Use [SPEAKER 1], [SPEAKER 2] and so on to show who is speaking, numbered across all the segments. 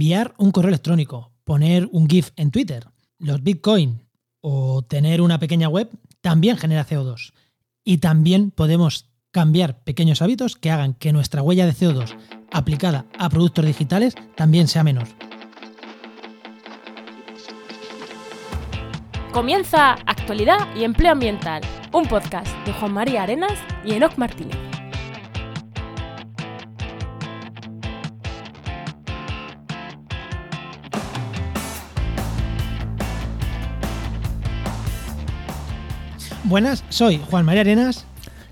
[SPEAKER 1] enviar un correo electrónico, poner un GIF en Twitter, los Bitcoin o tener una pequeña web también genera CO2. Y también podemos cambiar pequeños hábitos que hagan que nuestra huella de CO2 aplicada a productos digitales también sea menor.
[SPEAKER 2] Comienza Actualidad y Empleo Ambiental, un podcast de Juan María Arenas y Enoc Martínez.
[SPEAKER 1] Buenas, soy Juan María Arenas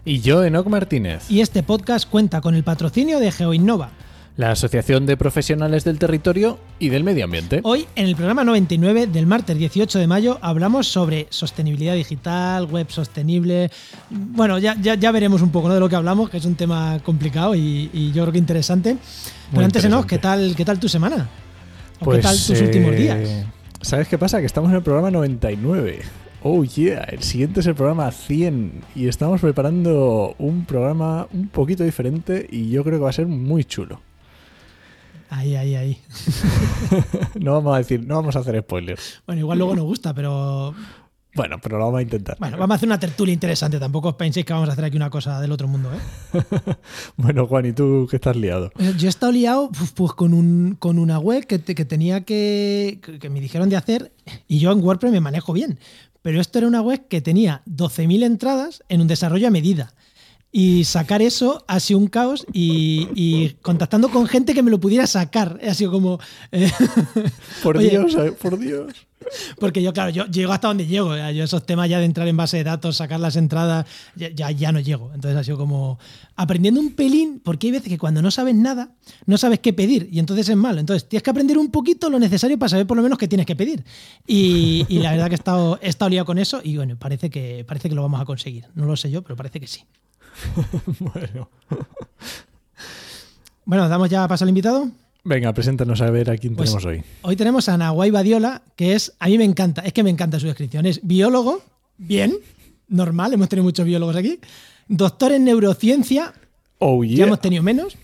[SPEAKER 3] Y yo, Enoc Martínez,
[SPEAKER 1] y este podcast cuenta con el patrocinio de GeoInnova.
[SPEAKER 3] la Asociación de Profesionales del Territorio y del Medio Ambiente.
[SPEAKER 1] Hoy, en el programa 99 del martes 18 de mayo, hablamos sobre sostenibilidad digital, web sostenible. Bueno, ya, ya, ya veremos un poco ¿no? de lo que hablamos, que es un tema complicado y, y yo creo que interesante. Pero
[SPEAKER 3] Muy
[SPEAKER 1] antes,
[SPEAKER 3] interesante.
[SPEAKER 1] ¿qué tal, ¿qué tal tu semana? ¿O
[SPEAKER 3] Pues,
[SPEAKER 1] qué tal tus
[SPEAKER 3] eh,
[SPEAKER 1] últimos días?
[SPEAKER 3] ¿Sabes qué pasa? Que estamos en el programa 99. Oh yeah, el siguiente es el programa 100 y estamos preparando un programa un poquito diferente y yo creo que va a ser muy chulo.
[SPEAKER 1] Ahí, ahí, ahí.
[SPEAKER 3] No vamos a decir, no vamos a hacer spoilers.
[SPEAKER 1] Bueno, igual luego nos gusta, pero
[SPEAKER 3] Bueno, pero lo vamos a intentar.
[SPEAKER 1] bueno, vamos a hacer una tertulia interesante. Tampoco os penséis que vamos a hacer aquí una cosa del otro mundo, ¿eh?
[SPEAKER 3] Bueno, Juan, ¿y tú qué estás liado?
[SPEAKER 1] Eh, Yo he estado liado pues, pues, con, un, con una web que, te- que tenía que que me dijeron de hacer y yo en WordPress me manejo bien. Pero esto era una web que tenía 12.000 entradas en un desarrollo a medida. Y sacar eso ha sido un caos y, y contactando con gente que me lo pudiera sacar. Ha sido como... eh,
[SPEAKER 3] Por
[SPEAKER 1] Oye.
[SPEAKER 3] Dios, por Dios.
[SPEAKER 1] porque yo, claro, yo llego hasta donde llego. Yo esos temas ya de entrar en base de datos, sacar las entradas, ya, ya, ya no llego. Entonces ha sido como aprendiendo un pelín, porque hay veces que cuando no sabes nada, no sabes qué pedir y entonces es malo. Entonces tienes que aprender un poquito lo necesario para saber por lo menos qué tienes que pedir. Y, y la verdad que he estado, he estado liado con eso y bueno, parece que, parece que lo vamos a conseguir. No lo sé yo, pero parece que sí.
[SPEAKER 3] Bueno.
[SPEAKER 1] Bueno, damos ya paso al invitado.
[SPEAKER 3] Venga, preséntanos a ver a quién
[SPEAKER 1] Pues-
[SPEAKER 3] tenemos hoy.
[SPEAKER 1] Hoy tenemos a Nahuay Badiola, que es, a mí me encanta, es que me encanta su descripción. Es biólogo, bien, normal, hemos tenido muchos biólogos aquí. Doctor en neurociencia,
[SPEAKER 3] Oh
[SPEAKER 1] ya
[SPEAKER 3] yeah.
[SPEAKER 1] hemos tenido menos.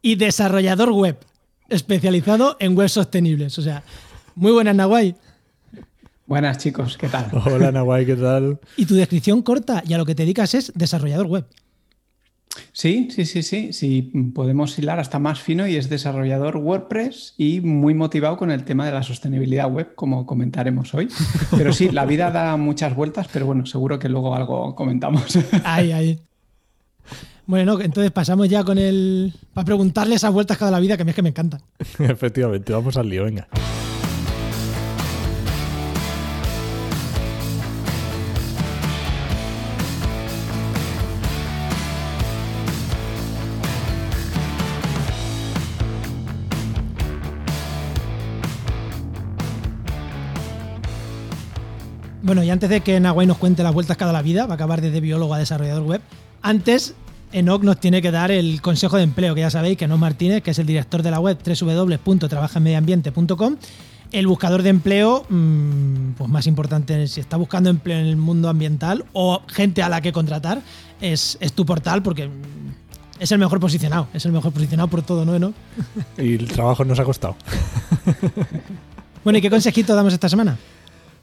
[SPEAKER 1] Y desarrollador web, especializado en web sostenibles. O sea, muy buenas, Nahuay.
[SPEAKER 4] Buenas chicos, ¿qué tal?
[SPEAKER 3] Hola, Nahuay, ¿qué tal?
[SPEAKER 1] Y tu descripción corta y a lo que te dedicas es desarrollador web.
[SPEAKER 4] Sí, sí, sí, sí, sí, podemos hilar hasta más fino y es desarrollador WordPress y muy motivado con el tema de la sostenibilidad web, como comentaremos hoy. Pero sí, la vida da muchas vueltas, pero bueno, seguro que luego algo comentamos.
[SPEAKER 1] Ahí, ahí. Bueno, entonces pasamos ya con el. Para preguntarle esas vueltas cada la vida que a mí es que me encanta.
[SPEAKER 3] Efectivamente, vamos al lío, venga.
[SPEAKER 1] Bueno, y antes de que Nahuay nos cuente las vueltas cada la vida, va a acabar desde biólogo a desarrollador web. Antes, Enoch nos tiene que dar el consejo de empleo, que ya sabéis que Enoch Martínez, que es el director de la web www.trabajaenmedioambiente.com, el buscador de empleo, mm, pues más importante, si está buscando empleo en el mundo ambiental o gente a la que contratar, es, es tu portal porque es el mejor posicionado, es el mejor posicionado por todo, ¿no, Enoch?
[SPEAKER 3] Y el trabajo nos ha costado.
[SPEAKER 1] Bueno, ¿y qué consejito damos esta semana?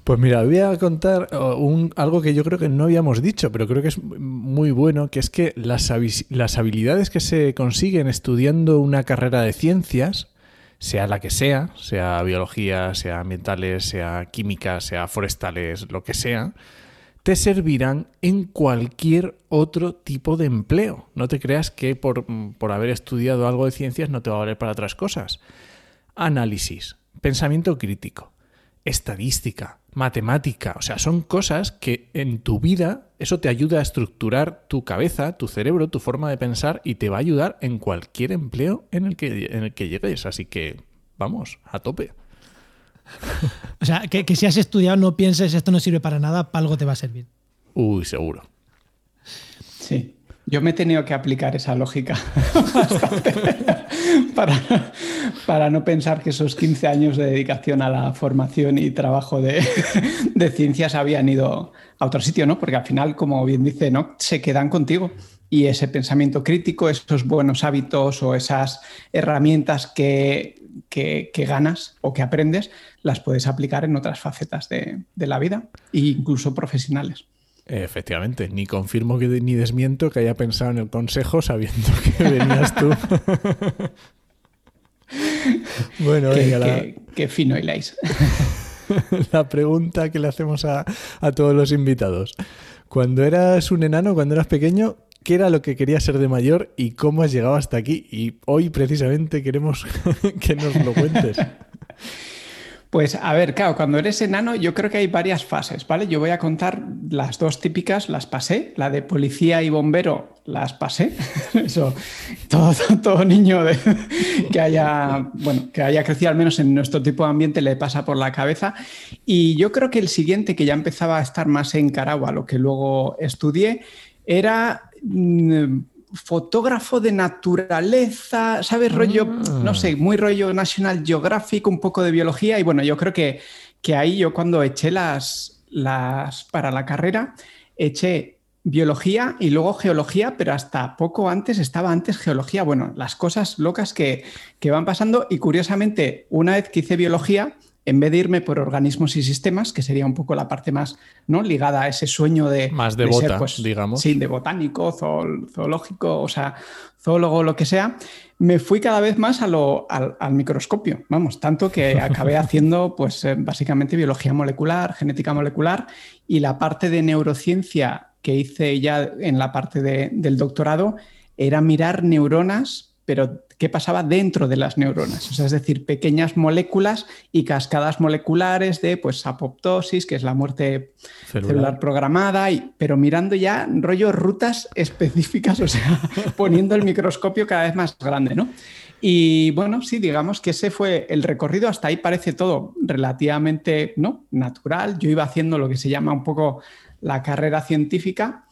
[SPEAKER 3] Pues mira, voy a contar oh, un- algo que yo creo que no habíamos dicho, pero creo que es muy bueno, que es que las, habi- las habilidades que se consiguen estudiando una carrera de ciencias, sea la que sea, sea biología, sea ambientales, sea química, sea forestales, lo que sea, te servirán en cualquier otro tipo de empleo. No te creas que por, por haber estudiado algo de ciencias no te va a valer para otras cosas. Análisis, pensamiento crítico, estadística, matemática, o sea, son cosas que en tu vida eso te ayuda a estructurar tu cabeza, tu cerebro, tu forma de pensar y te va a ayudar en cualquier empleo en el que, en el que llegues. Así que vamos, a tope.
[SPEAKER 1] O sea, que, que si has estudiado no pienses esto no sirve para nada, para algo te va a servir.
[SPEAKER 3] Uy, seguro.
[SPEAKER 4] Sí, yo me he tenido que aplicar esa lógica bastante para, para no pensar que esos 15 años de dedicación a la formación y trabajo de, de ciencias habían ido a otro sitio, ¿no? Porque al final, como bien dice, ¿no? Se quedan contigo. y ese pensamiento crítico, esos buenos hábitos o esas herramientas que, que, ganas o que aprendes, las puedes aplicar en otras facetas de, la vida e incluso profesionales.
[SPEAKER 3] Efectivamente, ni confirmo que, ni desmiento que haya pensado en el consejo sabiendo que venías tú.
[SPEAKER 4] bueno, qué, qué, fino hiláis.
[SPEAKER 3] la pregunta que le hacemos a, a todos los invitados. Cuando eras un enano, cuando eras pequeño, qué era lo que querías ser de mayor y cómo has llegado hasta aquí. Y hoy precisamente queremos que nos lo cuentes.
[SPEAKER 4] Pues a ver, claro, cuando eres enano yo creo que hay varias fases, ¿vale? Yo voy a contar las dos típicas, las pasé, la de policía y bombero las pasé, eso todo, todo niño que haya, bueno, que haya crecido al menos en nuestro tipo de ambiente le pasa por la cabeza y yo creo que el siguiente que ya empezaba a estar más encarado a lo que luego estudié era mm, fotógrafo de naturaleza, ¿sabes? Rollo, ah. no sé, muy rollo National Geographic, un poco de biología. Y bueno, yo creo que, que ahí yo cuando eché las, las para la carrera, eché biología y luego geología, pero hasta poco antes estaba antes geología. Bueno, las cosas locas que, que van pasando. Y curiosamente, una vez que hice biología, en vez de irme por organismos y sistemas, que sería un poco la parte más ¿no? ligada a ese sueño de...
[SPEAKER 3] Más de, bota, pues, digamos.
[SPEAKER 4] Sí, de botánico, zoológico, o sea, zoólogo, lo que sea, me fui cada vez más a lo, al, microscopio, vamos, tanto que acabé haciendo pues eh, básicamente biología molecular, genética molecular y la parte de neurociencia que hice ya en la parte del doctorado era mirar neuronas, pero qué pasaba dentro de las neuronas, o sea, es decir, pequeñas moléculas y cascadas moleculares de pues, apoptosis, que es la muerte celular, programada, y, pero mirando ya rollo rutas específicas, o sea, poniendo el microscopio cada vez más grande, ¿no? Y bueno, sí, digamos que ese fue el recorrido. Hasta ahí parece todo relativamente ¿no? natural. Yo iba haciendo lo que se llama un poco la carrera científica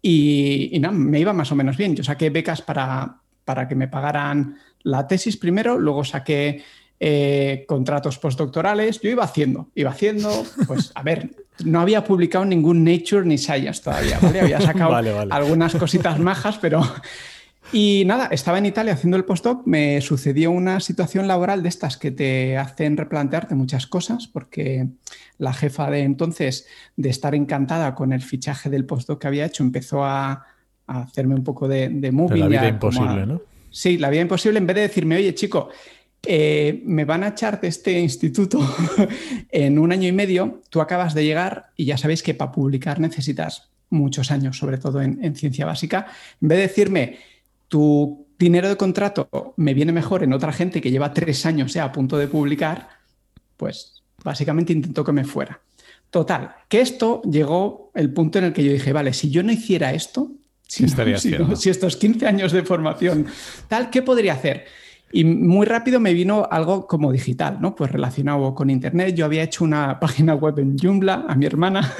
[SPEAKER 4] y, y no, me iba más o menos bien. Yo saqué becas para, para que me pagaran la tesis primero, luego saqué eh, contratos postdoctorales, yo iba haciendo, iba haciendo, pues a ver, no había publicado ningún Nature ni Science todavía, ¿vale? Había sacado algunas cositas majas, pero... Y nada, estaba en Italia haciendo el postdoc, me sucedió una situación laboral de estas que te hacen replantearte muchas cosas, porque la jefa de entonces, de estar encantada con el fichaje del postdoc que había hecho, empezó a, hacerme un poco de, de moving.
[SPEAKER 3] la vida imposible, ¿no?
[SPEAKER 4] Sí, la vida imposible, en vez de decirme, oye, chico, eh, me van a echar de este instituto en un año y medio, tú acabas de llegar y ya sabéis que para publicar necesitas muchos años, sobre todo en, ciencia básica. En vez de decirme, tu dinero de contrato me viene mejor en otra gente que lleva tres años ya a punto de publicar, pues básicamente intentó que me fuera. Total, que esto llegó el punto en el que yo dije, vale, si yo no hiciera esto,
[SPEAKER 3] si, estaría
[SPEAKER 4] si estos 15 años de formación, tal, ¿qué podría hacer? Y muy rápido me vino algo como digital, ¿no? Pues relacionado con Internet. Yo había hecho una página web en Joomla a mi hermana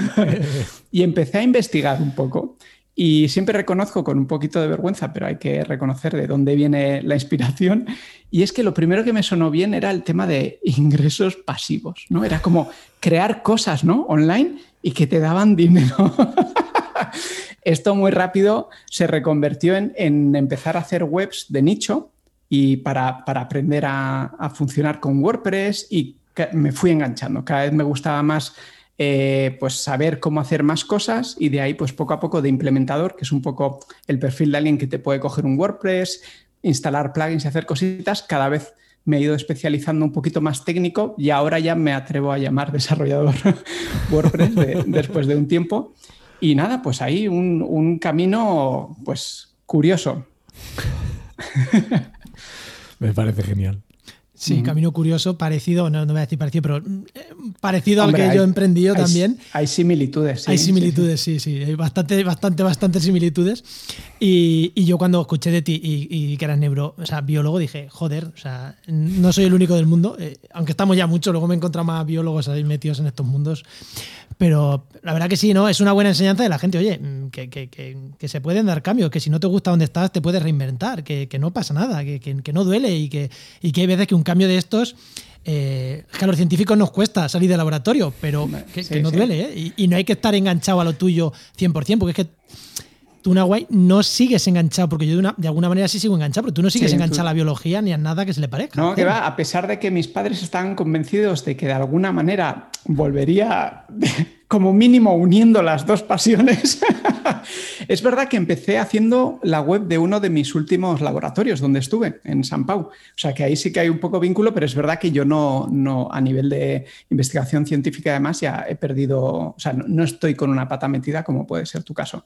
[SPEAKER 4] y empecé a investigar un poco. Y siempre reconozco con un poquito de vergüenza, pero hay que reconocer de dónde viene la inspiración. Y es que lo primero que me sonó bien era el tema de ingresos pasivos, ¿no? Era como crear cosas, ¿no? Online y que te daban dinero. Esto muy rápido se reconvirtió en, empezar a hacer webs de nicho y para, aprender a, funcionar con WordPress y me fui enganchando. Cada vez me gustaba más eh, pues saber cómo hacer más cosas y de ahí pues poco a poco de implementador, que es un poco el perfil de alguien que te puede coger un WordPress, instalar plugins y hacer cositas, cada vez me he ido especializando un poquito más técnico y ahora ya me atrevo a llamar desarrollador WordPress después de un tiempo. Y nada, pues ahí un, camino pues curioso.
[SPEAKER 3] Me parece genial.
[SPEAKER 1] Sí, camino curioso, parecido, no, no voy a decir parecido, pero eh, parecido al que yo he emprendido también.
[SPEAKER 4] Hay similitudes,
[SPEAKER 1] sí. Hay similitudes, sí, sí, hay bastante, bastante, bastante similitudes. Y, yo cuando escuché de ti y, que eras neuro, o sea, biólogo, dije, joder, o sea, no soy el único del mundo, eh, aunque estamos ya mucho, luego me he encontrado más biólogos ahí metidos en estos mundos. Pero la verdad que sí, ¿no? Es una buena enseñanza de la gente, oye, mm, que, que, que, se pueden dar cambios, que si no te gusta donde estás, te puedes reinventar, que, no pasa nada, que, no duele y que, y que hay veces que un cambio de estos eh, que a los científicos nos cuesta salir del laboratorio, pero que, no duele, ¿eh? Y, no hay que estar enganchado a lo tuyo 100%, porque es que tú, Nahuay, no sigues enganchado, porque yo de, una, de, alguna manera sí sigo enganchado, pero tú no sigues
[SPEAKER 4] Sí,
[SPEAKER 1] enganchado
[SPEAKER 4] tú-
[SPEAKER 1] a la biología ni a nada que se le parezca.
[SPEAKER 4] No, que va, a pesar de que mis padres estaban convencidos de que de alguna manera volvería como mínimo uniendo las dos pasiones, es verdad que empecé haciendo la web de uno de mis últimos laboratorios donde estuve, en San Pau. O sea que ahí sí que hay un poco vínculo, pero es verdad que yo no, no a nivel de investigación científica además ya he perdido, o sea, no, estoy con una pata metida como puede ser tu caso.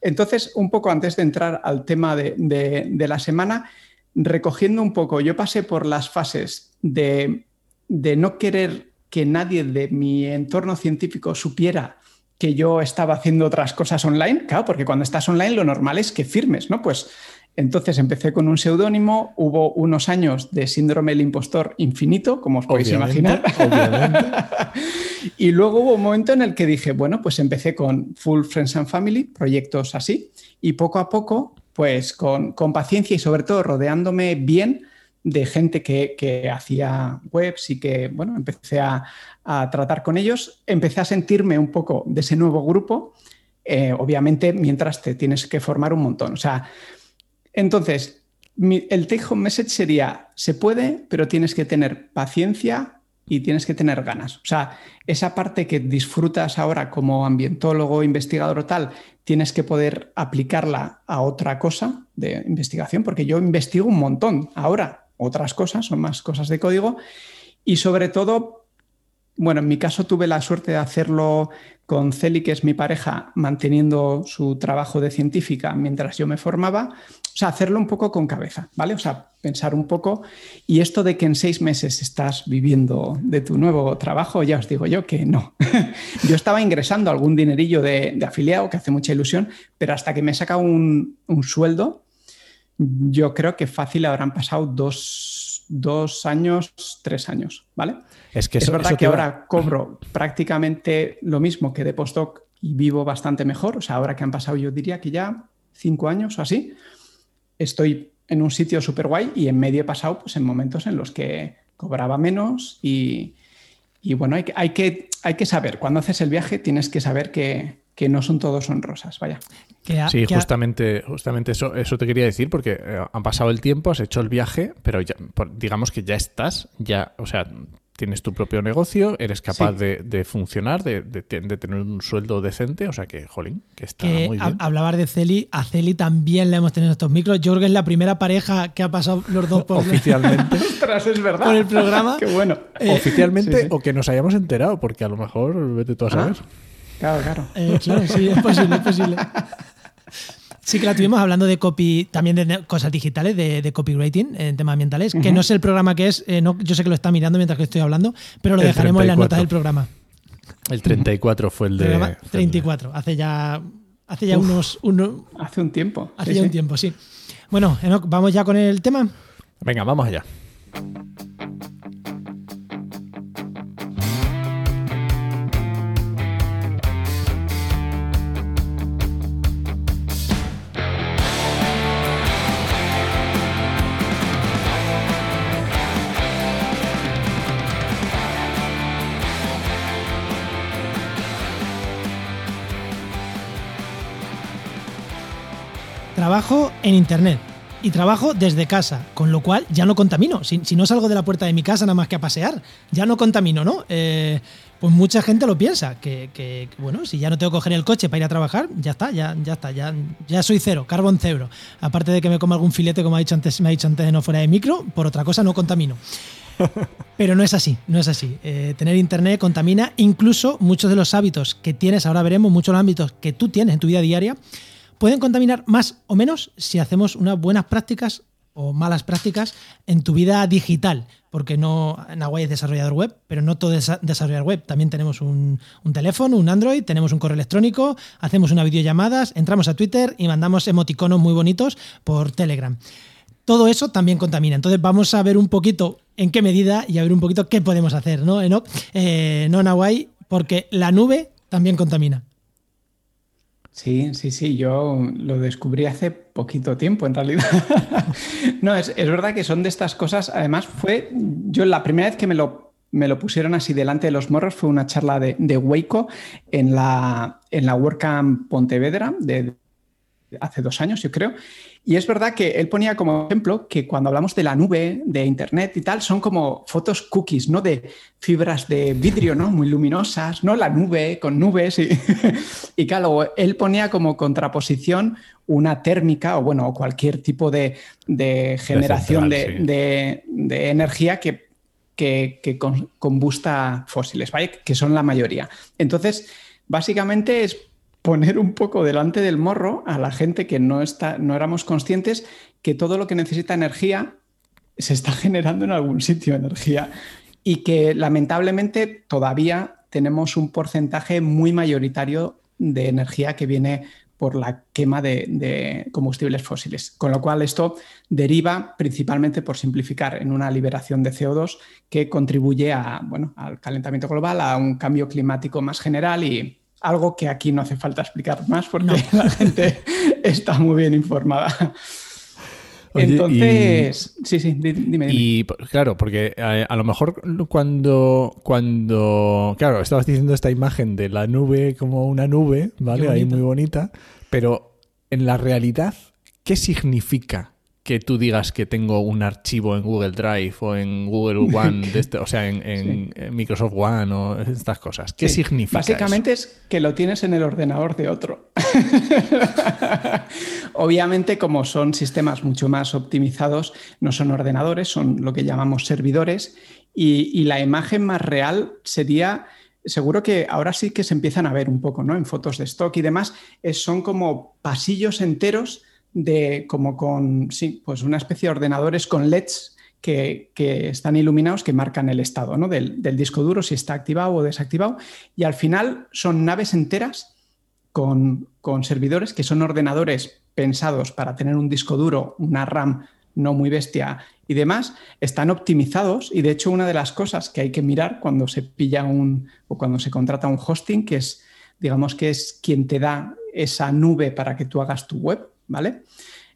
[SPEAKER 4] Entonces, un poco antes de entrar al tema de, de- de la semana, recogiendo un poco, yo pasé por las fases de, de no querer que nadie de mi entorno científico supiera que yo estaba haciendo otras cosas online, claro, porque cuando estás online lo normal es que firmes, ¿no? Pues entonces empecé con un seudónimo, hubo unos años de síndrome del impostor infinito, como os podéis
[SPEAKER 3] Obviamente,
[SPEAKER 4] imaginar.
[SPEAKER 3] obviamente.
[SPEAKER 4] Y luego hubo un momento en el que dije, bueno, pues empecé con Full Friends and Family, proyectos así, y poco a poco, pues con, con paciencia y sobre todo rodeándome bien de gente que, que hacía webs y que, bueno, empecé a, a tratar con ellos, empecé a sentirme un poco de ese nuevo grupo, eh, obviamente mientras te tienes que formar un montón. O sea, entonces, el take home message sería, se puede, pero tienes que tener paciencia y tienes que tener ganas. O sea, esa parte que disfrutas ahora como ambientólogo, investigador o tal, tienes que poder aplicarla a otra cosa de investigación, porque yo investigo un montón ahora, otras cosas, son más cosas de código, y sobre todo, bueno, en mi caso tuve la suerte de hacerlo con Celi, que es mi pareja, manteniendo su trabajo de científica mientras yo me formaba. O sea, hacerlo un poco con cabeza, ¿vale? O sea, pensar un poco. Y esto de que en seis meses estás viviendo de tu nuevo trabajo, ya os digo yo que no. yo estaba ingresando algún dinerillo de, afiliado, que hace mucha ilusión, pero hasta que me un, un sueldo, yo creo que fácil habrán pasado dos, dos años, tres años, ¿vale?
[SPEAKER 3] Es que
[SPEAKER 4] es verdad
[SPEAKER 3] eso
[SPEAKER 4] que
[SPEAKER 3] va-
[SPEAKER 4] ahora cobro prácticamente lo mismo que de postdoc y vivo bastante mejor. O sea, ahora que han pasado, yo diría que ya cinco años o así, estoy en un sitio súper guay y en medio he pasado pues, en momentos en los que cobraba menos y, y bueno, hay que, hay, que, hay que saber, cuando haces el viaje tienes que saber que, que no son todos son rosas, vaya.
[SPEAKER 1] Que ha-
[SPEAKER 3] Sí,
[SPEAKER 1] que ha-
[SPEAKER 3] justamente, justamente eso, eso te quería decir, porque eh, han pasado el tiempo, has hecho el viaje, pero ya, por- digamos que ya estás, ya, o sea, tienes tu propio negocio, eres capaz
[SPEAKER 4] Sí.
[SPEAKER 3] de, de funcionar, de, de te- de tener un sueldo decente, o sea que, jolín, que está
[SPEAKER 1] que
[SPEAKER 3] muy
[SPEAKER 1] ha-
[SPEAKER 3] bien.
[SPEAKER 1] hablabas de Celi, a Celi también le hemos tenido estos micros. Yo creo que es la primera pareja que ha pasado los dos por,
[SPEAKER 3] Oficialmente,
[SPEAKER 4] Ostras, es verdad.
[SPEAKER 1] por el programa.
[SPEAKER 4] Qué bueno.
[SPEAKER 1] Eh,
[SPEAKER 3] oficialmente,
[SPEAKER 4] sí, sí.
[SPEAKER 3] o que nos hayamos enterado, porque a lo mejor vete tú a
[SPEAKER 4] Ah,
[SPEAKER 3] saber.
[SPEAKER 4] Claro, claro.
[SPEAKER 1] Eh, claro, sí, es posible, es posible. Sí que la tuvimos hablando de copy, también de cosas digitales, de, de copywriting en temas ambientales, que no sé el programa que es, eh, no, yo sé que lo está mirando mientras que estoy hablando, pero lo
[SPEAKER 3] El
[SPEAKER 1] dejaremos en las
[SPEAKER 3] 34.
[SPEAKER 1] notas del programa.
[SPEAKER 3] El 34 fue el de...
[SPEAKER 1] Programa
[SPEAKER 3] fue el de-
[SPEAKER 1] 34, hace ya, hace ya unos, unos-
[SPEAKER 4] Hace un tiempo.
[SPEAKER 1] hace
[SPEAKER 4] sí,
[SPEAKER 1] ya un tiempo, sí. Bueno, Enoch, vamos ya con el tema.
[SPEAKER 3] Venga, vamos allá.
[SPEAKER 1] Trabajo en Internet y trabajo desde casa, con lo cual ya no contamino. Si, si no salgo de la puerta de mi casa nada más que a pasear, ya no contamino, ¿no? Eh, pues mucha gente lo piensa, que, que, bueno, si ya no tengo que coger el coche para ir a trabajar, ya está, ya, ya está, ya, ya soy cero, carbón cero. Aparte de que me como algún filete, como ha dicho antes, me ha dicho antes de no fuera de micro, por otra cosa no contamino. Pero no es así, no es así. Eh, tener internet contamina incluso muchos de los hábitos que tienes, ahora veremos, muchos de los hábitos que tú tienes en tu vida diaria, pueden contaminar más o menos si hacemos unas buenas prácticas o malas prácticas en tu vida digital. Porque no, Nahuay es desarrollador web, pero no todo es desarrollador web. También tenemos un, teléfono, un Android, tenemos un correo electrónico, hacemos una videollamadas, entramos a Twitter y mandamos emoticonos muy bonitos por Telegram todo eso también contamina. Entonces vamos a ver un poquito en qué medida y a ver un poquito qué podemos hacer, ¿no, Enoch? Eh, no, Nahuay, porque la nube también contamina.
[SPEAKER 4] Sí, sí, sí, yo lo descubrí hace poquito tiempo en realidad. no, es, es, verdad que son de estas cosas, además fue, yo la primera vez que me lo, me lo pusieron así delante de los morros fue una charla de, de Waco en la, en la WordCamp Pontevedra de, hace dos años, yo creo. Y es verdad que él ponía como ejemplo que cuando hablamos de la nube, de Internet y tal, son como fotos cookies, ¿no? De fibras de vidrio, ¿no? Muy luminosas, ¿no? La nube con nubes. Y, y claro, él ponía como contraposición una térmica o, bueno, cualquier tipo de, generación de, energía que, que, combusta fósiles, ¿vale? Que son la mayoría. Entonces, básicamente es poner un poco delante del morro a la gente que no, está, no éramos conscientes que todo lo que necesita energía se está generando en algún sitio energía y que lamentablemente todavía tenemos un porcentaje muy mayoritario de energía que viene por la quema de, combustibles fósiles. Con lo cual esto deriva principalmente por simplificar en una liberación de CO2 que contribuye a, bueno, al calentamiento global, a un cambio climático más general y algo que aquí no hace falta explicar más porque la gente está muy bien informada. Entonces, sí, sí, dime,
[SPEAKER 3] Y claro, porque eh, a, lo mejor cuando, cuando, claro, estabas diciendo esta imagen de la nube como una nube, ¿vale? Ahí muy bonita, pero en la realidad, ¿qué significa que tú digas que tengo un archivo en Google Drive o en Google One, este, o sea, en, Microsoft One o estas cosas. ¿Qué significa?
[SPEAKER 4] Básicamente es que lo tienes en el ordenador de otro. Obviamente, como son sistemas mucho más optimizados, no son ordenadores, son lo que llamamos servidores y, y la imagen más real sería seguro que ahora sí que se empiezan a ver un poco, ¿no? En fotos de stock y demás, son como pasillos enteros de como con, sí, pues una especie de ordenadores con LEDs que, están iluminados que marcan el estado ¿no? del, disco duro, si está activado o desactivado. Y al final son naves enteras con, servidores que son ordenadores pensados para tener un disco duro, una RAM no muy bestia y demás, están optimizados y de hecho una de las cosas que hay que mirar cuando se pilla un o cuando se contrata un hosting, que es, digamos que es quien te da esa nube para que tú hagas tu web, ¿vale?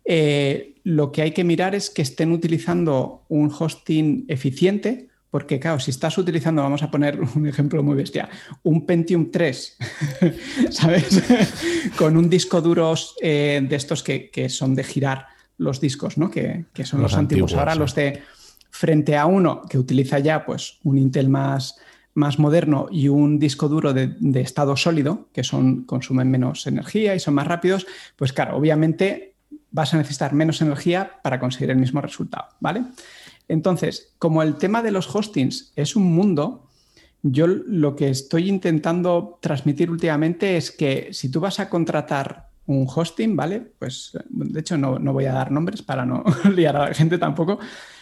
[SPEAKER 4] Eh, lo que hay que mirar es que estén utilizando un hosting eficiente, porque claro, si estás utilizando, vamos a poner un ejemplo muy bestia, un Pentium 3, ¿sabes? Con un disco duro eh, de estos que, son de girar los discos, ¿no? Que, son los, antiguos. Ahora los de frente a uno que utiliza ya pues un Intel más, más moderno y un disco duro de, estado sólido, que son, consumen menos energía y son más rápidos, pues claro, obviamente vas a necesitar menos energía para conseguir el mismo resultado, ¿vale? Entonces, como el tema de los hostings es un mundo, yo lo que estoy intentando transmitir últimamente es que si tú vas a contratar un hosting, ¿vale? Pues de hecho no, no voy a dar nombres para no liar a la gente tampoco,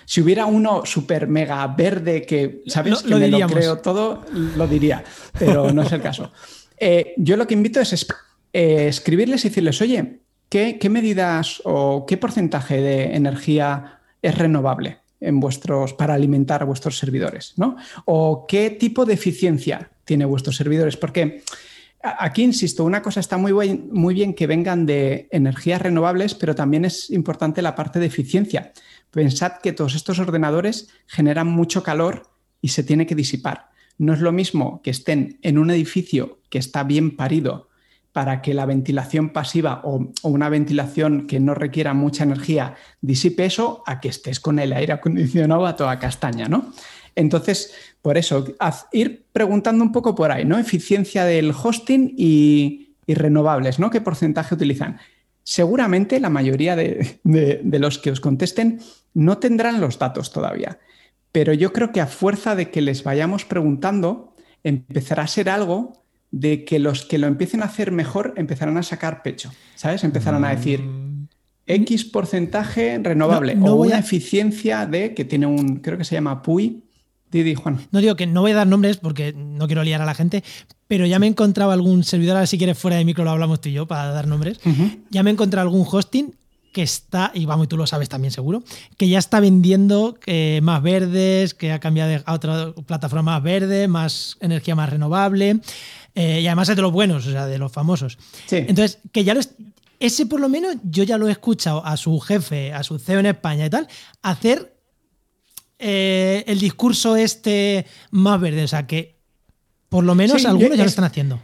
[SPEAKER 4] si hubiera uno super mega verde que, ¿sabes? que me lo creo todo, lo diría, pero no es el caso. Eh, yo lo que invito es eh, escribirles y decirles, oye, ¿qué, medidas o qué porcentaje de energía es renovable en vuestros, para alimentar a vuestros servidores? ¿no? ¿O qué tipo de eficiencia tiene vuestros servidores? Porque aquí, insisto, una cosa está muy, muy bien que vengan de energías renovables, pero también es importante la parte de eficiencia. Pensad que todos estos ordenadores generan mucho calor y se tiene que disipar. No es lo mismo que estén en un edificio que está bien parido para que la ventilación pasiva o, una ventilación que no requiera mucha energía disipe eso a que estés con el aire acondicionado a toda castaña, ¿no? Entonces, por eso, ir preguntando un poco por ahí, ¿no? Eficiencia del hosting y, y renovables, ¿no? ¿Qué porcentaje utilizan? Seguramente la mayoría de, los que os contesten no tendrán los datos todavía, pero yo creo que a fuerza de que les vayamos preguntando, empezará a ser algo de que los que lo empiecen a hacer mejor empezarán a sacar pecho, ¿sabes? Empezarán a decir mm. X porcentaje renovable o una eficiencia de que tiene un, creo que se llama PUI, Didi, Juan.
[SPEAKER 1] No digo que no voy a dar nombres porque no quiero liar a la gente, pero ya me he encontrado algún servidor, ahora si quieres fuera de micro lo hablamos tú y yo para dar nombres. Ya me he encontrado algún hosting que está, y vamos, tú lo sabes también seguro, que ya está vendiendo eh, más verdes, que ha cambiado a otra plataforma más verde, más energía más renovable, eh, y además es de los buenos, o sea, de los famosos. Entonces, que ya lo ese por lo menos yo ya lo he escuchado a su jefe, a su CEO en España y tal, hacer eh, el discurso este más verde. O sea que por lo menos algunos ya lo están haciendo.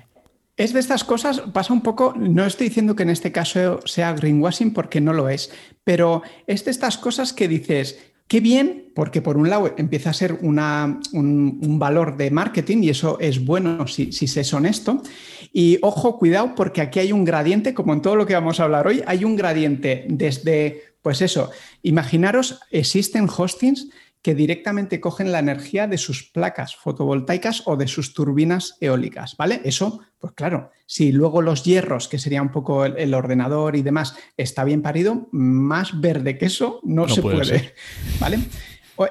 [SPEAKER 4] Es de estas cosas, pasa un poco, no estoy diciendo que en este caso sea greenwashing porque no lo es, pero es de estas cosas que dices, qué bien, porque por un lado empieza a ser una, un, valor de marketing y eso es bueno si, si se es honesto. Y ojo, cuidado, porque aquí hay un gradiente, como en todo lo que vamos a hablar hoy, hay un gradiente desde, pues eso, imaginaros, existen hostings que directamente cogen la energía de sus placas fotovoltaicas o de sus turbinas eólicas, ¿vale? Eso, pues claro, si luego los hierros, que sería un poco el, ordenador y demás, está bien parido, más verde que eso no, se puede, ¿vale?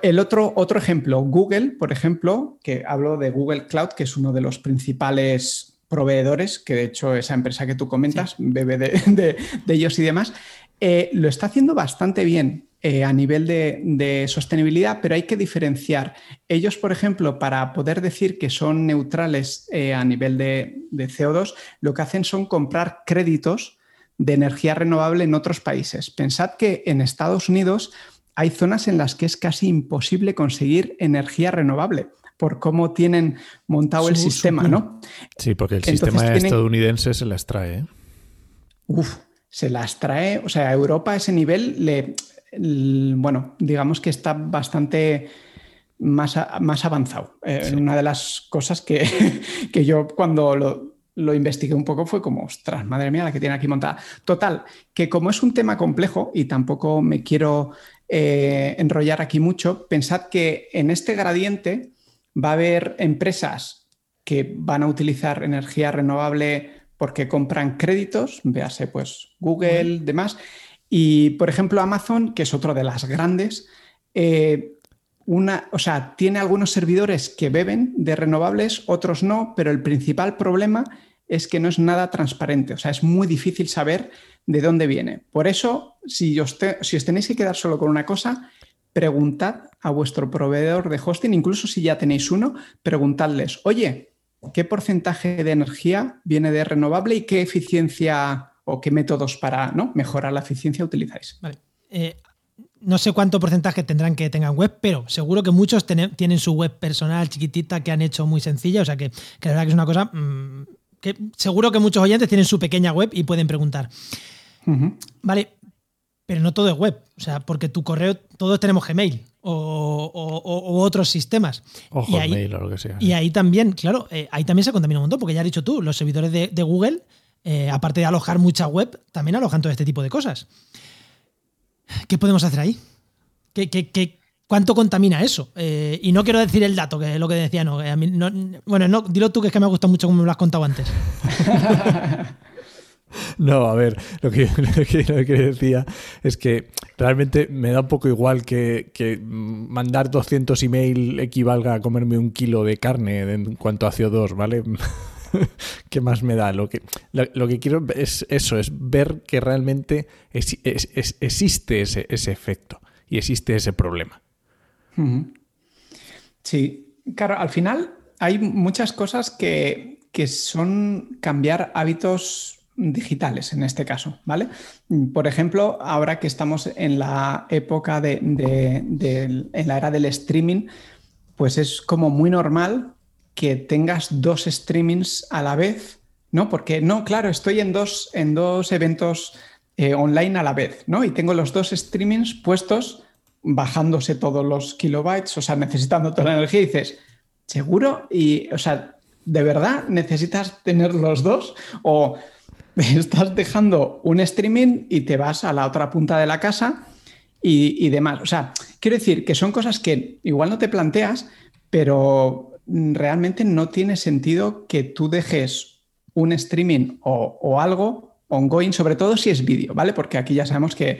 [SPEAKER 4] El otro, otro ejemplo, Google, por ejemplo, que hablo de Google Cloud, que es uno de los principales proveedores, que de hecho esa empresa que tú comentas, bebe de, ellos y demás, eh, lo está haciendo bastante bien. Eh, a nivel de, sostenibilidad, pero hay que diferenciar. Ellos, por ejemplo, para poder decir que son neutrales eh, a nivel de, CO2, lo que hacen son comprar créditos de energía renovable en otros países. Pensad que en Estados Unidos hay zonas en las que es casi imposible conseguir energía renovable por cómo tienen montado el sistema, ¿no?
[SPEAKER 3] Sí, porque el sistema estadounidense se las trae. ¿eh?
[SPEAKER 4] Uf, se las trae, o sea, a Europa a ese nivel le, bueno, digamos que está bastante más, más avanzado. Eh, una de las cosas que, yo cuando lo, investigué un poco fue como, ostras, madre mía, la que tiene aquí montada. Total, que como es un tema complejo y tampoco me quiero eh, enrollar aquí mucho, pensad que en este gradiente va a haber empresas que van a utilizar energía renovable porque compran créditos, véase pues Google, demás, y, por ejemplo, Amazon, que es otro de las grandes, eh, una, o sea, tiene algunos servidores que beben de renovables, otros no, pero el principal problema es que no es nada transparente, o sea, es muy difícil saber de dónde viene. Por eso, si os, si os tenéis que quedar solo con una cosa, preguntad a vuestro proveedor de hosting, incluso si ya tenéis uno, preguntadles, oye, ¿qué porcentaje de energía viene de renovable y qué eficiencia o qué métodos para ¿no? mejorar la eficiencia utilizáis.
[SPEAKER 1] Eh, no sé cuánto porcentaje tendrán que tengan web, pero seguro que muchos tienen su web personal chiquitita que han hecho muy sencilla, o sea que, que la verdad que es una cosa mm, que seguro que muchos oyentes tienen su pequeña web y pueden preguntar. Vale, pero no todo es web, o sea, porque tu correo, todos tenemos Gmail o, otros sistemas.
[SPEAKER 3] O y Hotmail o lo que sea.
[SPEAKER 1] Y ahí también, claro, eh, ahí también se contamina un montón, porque ya has dicho tú, los servidores de, de Google eh, aparte de alojar mucha web, también alojan todo este tipo de cosas. ¿Qué podemos hacer ahí? ¿Qué, cuánto contamina eso? Eh, y no quiero decir el dato, que es lo que decía, no, bueno, no, dilo tú que es que me ha gustado mucho como me lo has contado antes.
[SPEAKER 3] No, a ver, lo que, decía es que realmente me da un poco igual que, que, mandar 200 email equivalga a comerme un kilo de carne en cuanto a CO2, ¿vale? ¿Qué más me da? Lo que, lo, que quiero es eso, es ver que realmente existe ese, efecto y existe ese problema.
[SPEAKER 4] Sí, claro, al final hay muchas cosas que, son cambiar hábitos digitales en este caso, ¿vale? Por ejemplo, ahora que estamos en la época de, en la era del streaming, pues es como muy normal que tengas dos streamings a la vez, ¿no? Porque no, claro, estoy en dos, en dos eventos eh, online a la vez, ¿no? Y tengo los dos streamings puestos bajándose todos los kilobytes, o sea, necesitando toda la energía y dices, ¿seguro? Y, o sea, ¿de verdad necesitas tener los dos? O estás dejando un streaming y te vas a la otra punta de la casa y, demás. O sea, quiero decir que son cosas que igual no te planteas, pero realmente no tiene sentido que tú dejes un streaming o, algo ongoing, sobre todo si es vídeo, ¿vale? Porque aquí ya sabemos que,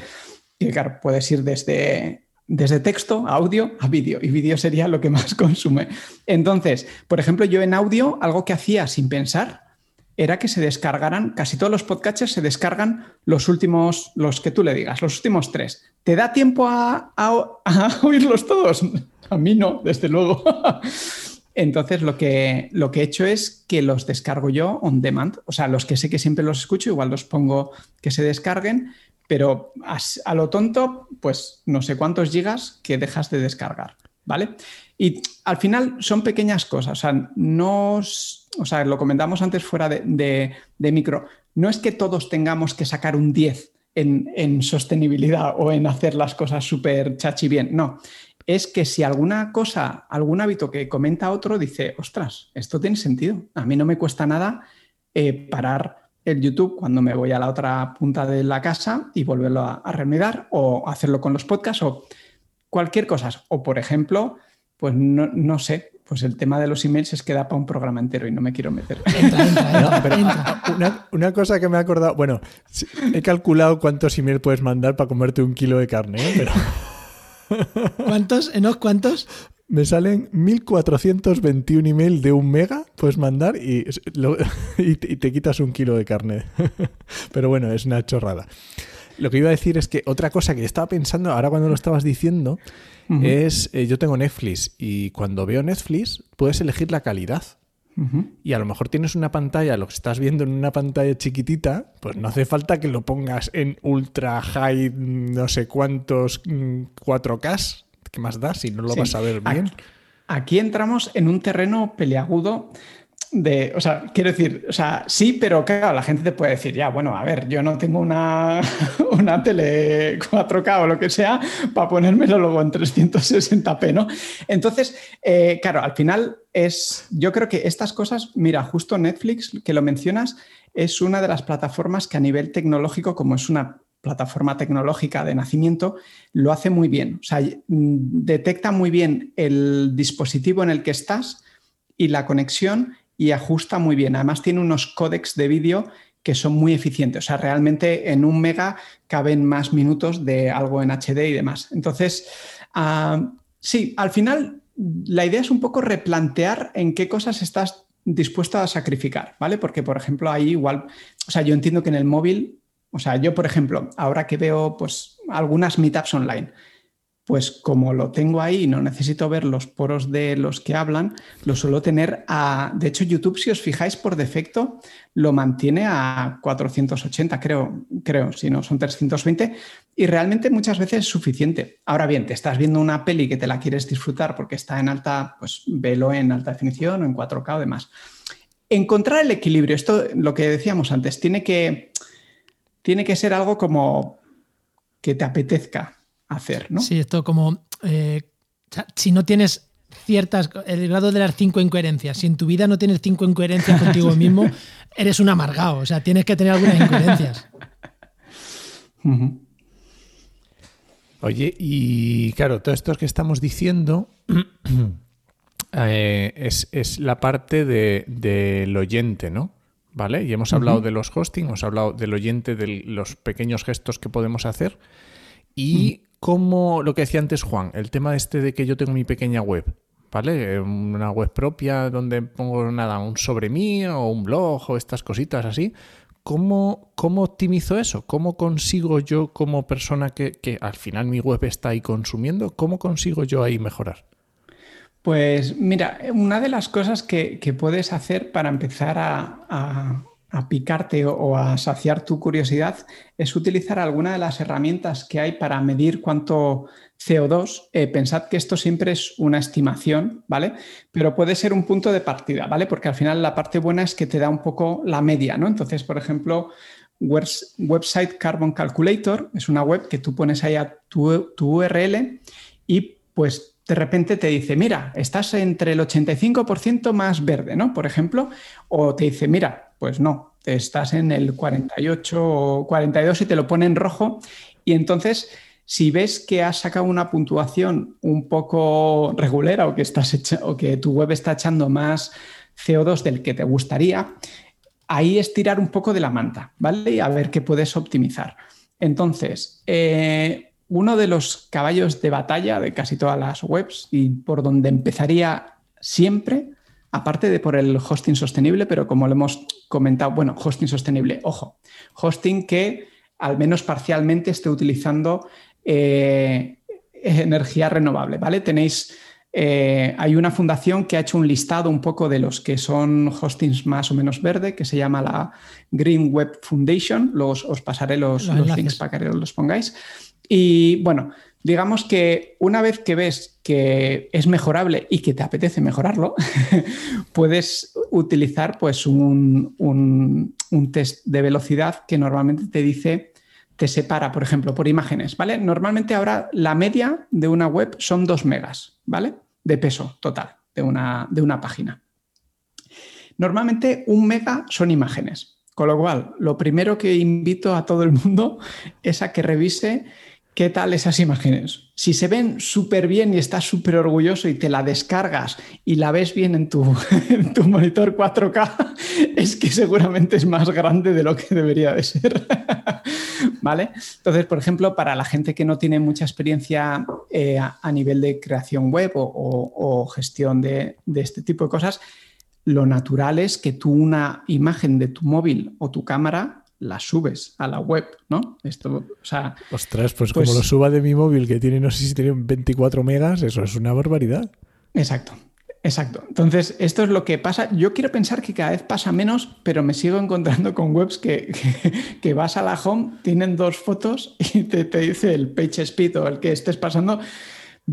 [SPEAKER 4] puedes ir desde, desde texto a audio a vídeo y vídeo sería lo que más consume. Entonces, por ejemplo, yo en audio, algo que hacía sin pensar era que se descargaran, casi todos los podcasts se descargan los últimos, los que tú le digas, los últimos tres. ¿Te da tiempo a, a oírlos todos? A mí no, desde luego. Entonces lo que, lo que he hecho es que los descargo yo on demand. O sea, los que sé que siempre los escucho, igual los pongo que se descarguen, pero a, lo tonto, pues no sé cuántos gigas que dejas de descargar. ¿vale? Y al final son pequeñas cosas, o sea, no, o sea, lo comentamos antes fuera de, micro, no es que todos tengamos que sacar un 10 en, en sostenibilidad o en hacer las cosas súper chachi bien, no, es que si alguna cosa, algún hábito que comenta otro dice, ostras, esto tiene sentido, a mí no me cuesta nada eh, parar el YouTube cuando me voy a la otra punta de la casa y volverlo a, a o hacerlo con los podcasts o cualquier cosa. O por ejemplo, pues no, sé, pues el tema de los emails es que da para un programa entero y no me quiero meter.
[SPEAKER 3] una, cosa que me he acordado, bueno, he calculado cuántos emails puedes mandar para comerte un kilo de carne, ¿eh? pero...
[SPEAKER 1] ¿Cuántos? ¿Enos cuántos?
[SPEAKER 3] Me salen 1421 emails de un mega, puedes mandar y, y, te quitas un kilo de carne. Pero bueno, es una chorrada. Lo que iba a decir es que otra cosa que estaba pensando ahora cuando lo estabas diciendo es, eh, yo tengo Netflix y cuando veo Netflix puedes elegir la calidad. Y a lo mejor tienes una pantalla, lo que estás viendo en una pantalla chiquitita, pues no hace falta que lo pongas en ultra high, no sé cuántos 4K mm, ¿Qué más da si no lo vas a ver bien?
[SPEAKER 4] Aquí entramos en un terreno peliagudo de, o sea, quiero decir, o sea, sí, pero claro, la gente te puede decir, ya, bueno, a ver, yo no tengo una, una tele 4K o lo que sea para ponérmelo luego en 360p, ¿no? Entonces, eh, claro, al final es, yo creo que estas cosas, mira, justo Netflix, que lo mencionas, es una de las plataformas que a nivel tecnológico, como es una plataforma tecnológica de nacimiento, lo hace muy bien. O sea, detecta muy bien el dispositivo en el que estás y la conexión y ajusta muy bien. Además, tiene unos códecs de vídeo que son muy eficientes. O sea, realmente en un mega caben más minutos de algo en HD y demás. Entonces, ah, sí, al final la idea es un poco replantear en qué cosas estás dispuesto a sacrificar, ¿vale? Porque, por ejemplo, ahí igual, o sea, yo entiendo que en el móvil o sea, yo, por ejemplo, ahora que veo pues, algunas meetups online, pues como lo tengo ahí y no necesito ver los poros de los que hablan, lo suelo tener a... De hecho, YouTube, si os fijáis por defecto, lo mantiene a 480, creo, creo, si no son 320, y realmente muchas veces es suficiente. Ahora bien, te estás viendo una peli que te la quieres disfrutar porque está en alta, pues velo en alta definición o en 4K o demás. Encontrar el equilibrio, esto lo que decíamos antes, tiene que tiene que ser algo como que te apetezca hacer, ¿no?
[SPEAKER 1] Sí, esto como eh, si no tienes ciertas el grado de las cinco incoherencias, si en tu vida no tienes cinco incoherencias contigo mismo, eres un amargado, o sea, tienes que tener algunas incoherencias.
[SPEAKER 3] Oye, y claro, todo esto que estamos diciendo eh, es, la parte del oyente, ¿no? ¿vale? Y hemos hablado de los hosting, hemos hablado del oyente, de los pequeños gestos que podemos hacer y como lo que decía antes Juan, el tema este de que yo tengo mi pequeña web, ¿vale? Una web propia donde pongo nada, un sobre mí o un blog o estas cositas así. ¿Cómo, ¿Cómo optimizo eso? ¿Cómo consigo yo como persona que, que al final mi web está ahí consumiendo, cómo consigo yo ahí mejorar?
[SPEAKER 4] Pues mira, una de las cosas que, puedes hacer para empezar a, picarte o, a saciar tu curiosidad es utilizar alguna de las herramientas que hay para medir cuánto CO2. Eh, pensad que esto siempre es una estimación, ¿vale? Pero puede ser un punto de partida, ¿vale? Porque al final la parte buena es que te da un poco la media, ¿no? Entonces, por ejemplo, website Carbon Calculator es una web que tú pones ahí a tu, tu URL y pues de repente te dice, mira, estás entre el 85% más verde, ¿no? Por ejemplo, o te dice, mira, pues no, estás en el 48 o 42 y te lo pone en rojo. Y entonces, si ves que has sacado una puntuación un poco regulera o que, estás o que tu web está echando más CO2 del que te gustaría, ahí es tirar un poco de la manta, ¿vale? Y a ver qué puedes optimizar. Entonces, eh, uno de los caballos de batalla de casi todas las webs y por donde empezaría siempre, aparte de por el hosting sostenible, pero como lo hemos comentado, bueno, hosting sostenible, ojo, hosting que al menos parcialmente esté utilizando eh, energía renovable, ¿vale? Tenéis, eh, hay una fundación que ha hecho un listado un poco de los que son hostings más o menos verde, que se llama la Green Web Foundation, luego os, pasaré los, los links para que los pongáis. Y bueno, digamos que una vez que ves que es mejorable y que te apetece mejorarlo, puedes utilizar pues un, un, test de velocidad que normalmente te dice, te separa, por ejemplo, por imágenes, ¿vale? Normalmente ahora la media de una web son 2 megas, ¿vale? De peso total de una, de una página. Normalmente un mega son imágenes, con lo cual lo primero que invito a todo el mundo es a que revise ¿Qué tal esas imágenes? Si se ven súper bien y estás súper orgulloso y te la descargas y la ves bien en tu, monitor 4K, es que seguramente es más grande de lo que debería de ser. ¿Vale? Entonces, por ejemplo, para la gente que no tiene mucha experiencia eh, a nivel de creación web o, gestión de este tipo de cosas, lo natural es que tú una imagen de tu móvil o tu cámara la subes a la web, ¿no? Esto, o sea,
[SPEAKER 3] Ostras, pues, como pues lo suba de mi móvil, que tiene, no sé si tiene 24 megas, eso es una barbaridad.
[SPEAKER 4] Exacto. Exacto. Entonces, esto es lo que pasa. Yo quiero pensar que cada vez pasa menos, pero me sigo encontrando con webs que, que, vas a la home, tienen dos fotos y te, te, dice el page speed o el que estés pasando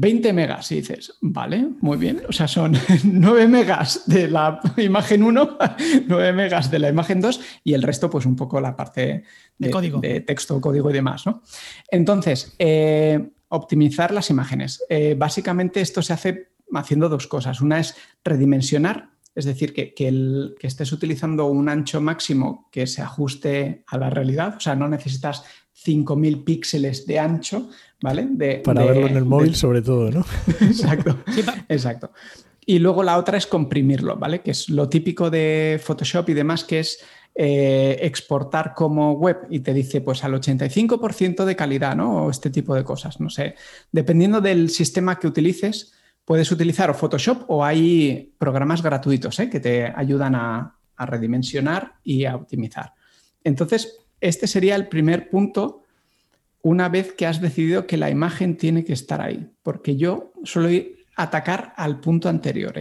[SPEAKER 4] 20 megas y dices, vale, muy bien, o sea, son 9 megas de la imagen 1, 9 megas de la imagen 2 y el resto pues un poco la parte de,
[SPEAKER 1] código.
[SPEAKER 4] de texto, código y demás, ¿no? Entonces, eh, optimizar las imágenes. Eh, básicamente esto se hace haciendo dos cosas. Una es redimensionar, es decir, que, que, estés utilizando un ancho máximo que se ajuste a la realidad, o sea, no necesitas 5.000 píxeles de ancho, ¿vale? De,
[SPEAKER 3] Para verlo en el móvil sobre todo, ¿no?
[SPEAKER 4] exacto, exacto. Y luego la otra es comprimirlo, ¿vale? Que es lo típico de Photoshop y demás, que es eh, exportar como web y te dice pues al 85% de calidad, ¿no? O este tipo de cosas, no sé. Dependiendo del sistema que utilices, puedes utilizar o Photoshop o hay programas gratuitos ¿eh? que te ayudan a, a redimensionar y a optimizar. Entonces, este sería el primer punto una vez que has decidido que la imagen tiene que estar ahí, porque yo suelo atacar al punto anterior.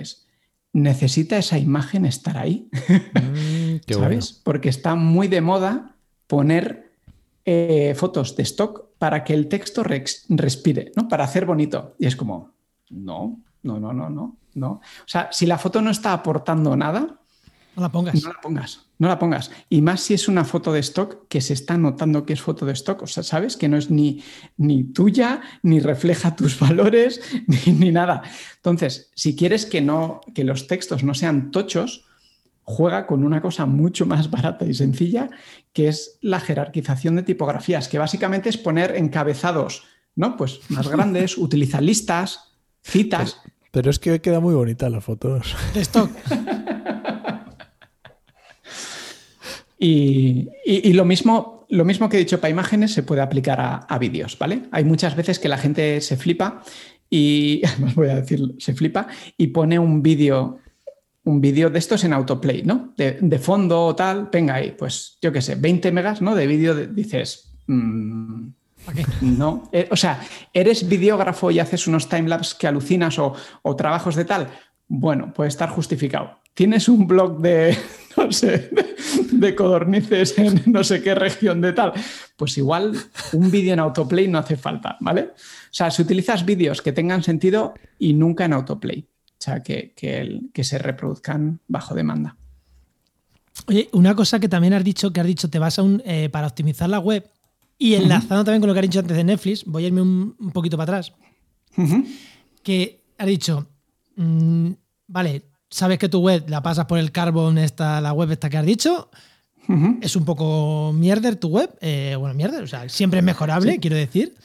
[SPEAKER 4] ¿necesita esa imagen estar ahí? Mm, ¿Sabes? Porque está muy de moda poner eh, fotos de stock para que el texto respire, ¿no? Para hacer bonito. Y es como, no, no, no, no, no, no. O sea, si la foto no está aportando nada,
[SPEAKER 1] no la pongas.
[SPEAKER 4] No la pongas. No la pongas. Y más si es una foto de stock que se está notando que es foto de stock. O sea, sabes que no es ni, ni tuya, ni refleja tus valores, ni, nada. Entonces, si quieres que, no, que los textos no sean tochos, juega con una cosa mucho más barata y sencilla, que es la jerarquización de tipografías, que básicamente es poner encabezados, ¿no? Pues más grandes, utiliza listas, citas.
[SPEAKER 3] Pero, pero es que queda muy bonita las fotos.
[SPEAKER 1] De stock.
[SPEAKER 4] Y, lo, mismo, lo mismo que he dicho para imágenes se puede aplicar a, vídeos, ¿vale? Hay muchas veces que la gente se flipa y, además voy a decir, se flipa y pone un vídeo un vídeo de estos en autoplay, ¿no? De, fondo o tal, venga ahí, pues yo qué sé, 20 megas, ¿no? De vídeo, dices, mm, no, eh, o sea, eres videógrafo y haces unos timelapse que alucinas o, o trabajos de tal, bueno, puede estar justificado. Tienes un blog de, no sé, de codornices en no sé qué región de tal, pues igual un vídeo en autoplay no hace falta, ¿vale? O sea, si utilizas vídeos que tengan sentido y nunca en autoplay, o sea, que, que, se reproduzcan bajo demanda.
[SPEAKER 1] Oye, una cosa que también has dicho, que has dicho, te vas a un, eh, para optimizar la web y enlazando también con lo que has dicho antes de Netflix, voy a irme un, poquito para atrás, que has dicho, mm, vale, sabes que tu web la pasas por el carbon, esta, la web esta que has dicho. Es un poco mierder tu web. Eh, bueno, mierder, o sea, siempre es mejorable, quiero decir.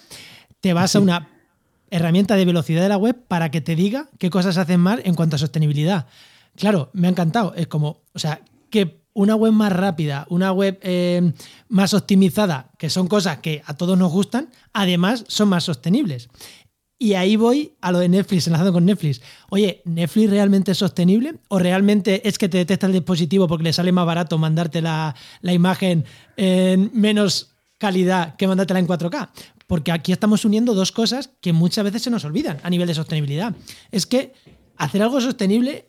[SPEAKER 1] Te vas a una herramienta de velocidad de la web para que te diga qué cosas hacen mal en cuanto a sostenibilidad. Claro, me ha encantado. Es como, o sea, que una web más rápida, una web eh, más optimizada, que son cosas que a todos nos gustan, además son más sostenibles. Y ahí voy a lo de Netflix, enlazando con Netflix. Oye, ¿Netflix realmente es sostenible? ¿O realmente es que te detecta el dispositivo porque le sale más barato mandarte la, imagen en menos calidad que mandártela en 4K? Porque aquí estamos uniendo dos cosas que muchas veces se nos olvidan a nivel de sostenibilidad. Es que hacer algo sostenible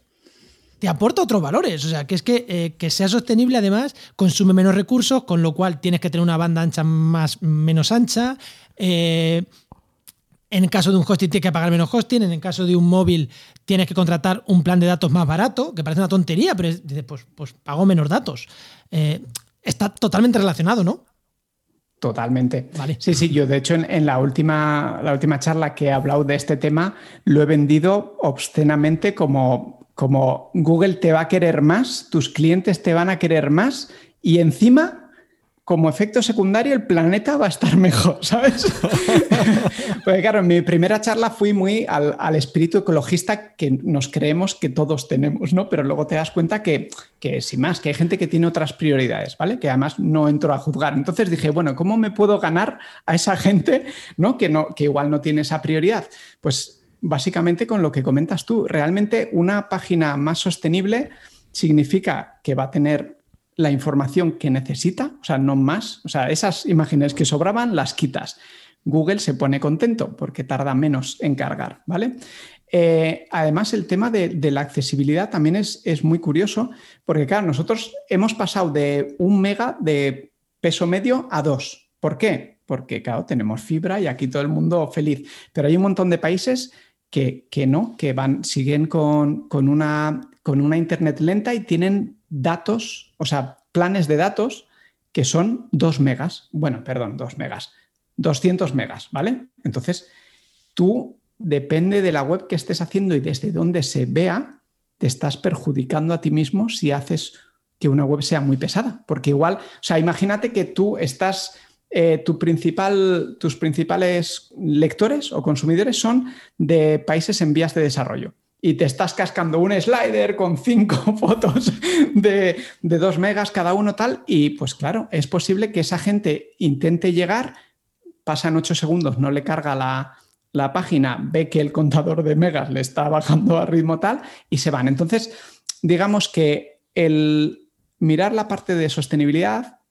[SPEAKER 1] te aporta otros valores. O sea, que es que, eh, que sea sostenible además consume menos recursos, con lo cual tienes que tener una banda ancha más menos ancha, Eh, en el caso de un hosting tienes que pagar menos hosting, en el caso de un móvil tienes que contratar un plan de datos más barato, que parece una tontería, pero pues, pues pago menos datos. Eh, está totalmente relacionado, ¿no?
[SPEAKER 4] Totalmente. Sí, sí, yo de hecho en, la, última, la última charla que he hablado de este tema lo he vendido obscenamente como, como Google te va a querer más, tus clientes te van a querer más y encima como efecto secundario el planeta va a estar mejor, ¿sabes? Porque claro, en mi primera charla fui muy al, espíritu ecologista que nos creemos que todos tenemos, ¿no? Pero luego te das cuenta que, que, sin más, que hay gente que tiene otras prioridades, ¿vale? Que además no entro a juzgar. Entonces dije, bueno, ¿cómo me puedo ganar a esa gente, ¿no? Que, no, que igual no tiene esa prioridad? Pues básicamente con lo que comentas tú, realmente una página más sostenible significa que va a tener la información que necesita, o sea, no más. O sea, esas imágenes que sobraban las quitas. Google se pone contento porque tarda menos en cargar, ¿vale? Eh, además, el tema de, la accesibilidad también es, muy curioso, porque claro, nosotros hemos pasado de un mega de peso medio a dos. ¿Por qué? Porque, claro, tenemos fibra y aquí todo el mundo feliz. Pero hay un montón de países que, no, que van, siguen con, una, con una internet lenta y tienen datos, o sea, planes de datos que son 2 megas. Bueno, perdón, 2 megas. 200 megas, ¿vale? Entonces, tú, depende de la web que estés haciendo y desde dónde se vea, te estás perjudicando a ti mismo si haces que una web sea muy pesada. Porque igual, o sea, imagínate que tú estás, eh, tu principal, tus principales lectores o consumidores son de países en vías de desarrollo y te estás cascando un slider con cinco fotos de, dos megas cada uno tal, y pues claro, es posible que esa gente intente llegar, pasan ocho segundos, no le carga la, la página, ve que el contador de megas le está bajando a ritmo tal y se van. Entonces, digamos que el mirar la parte de sostenibilidad,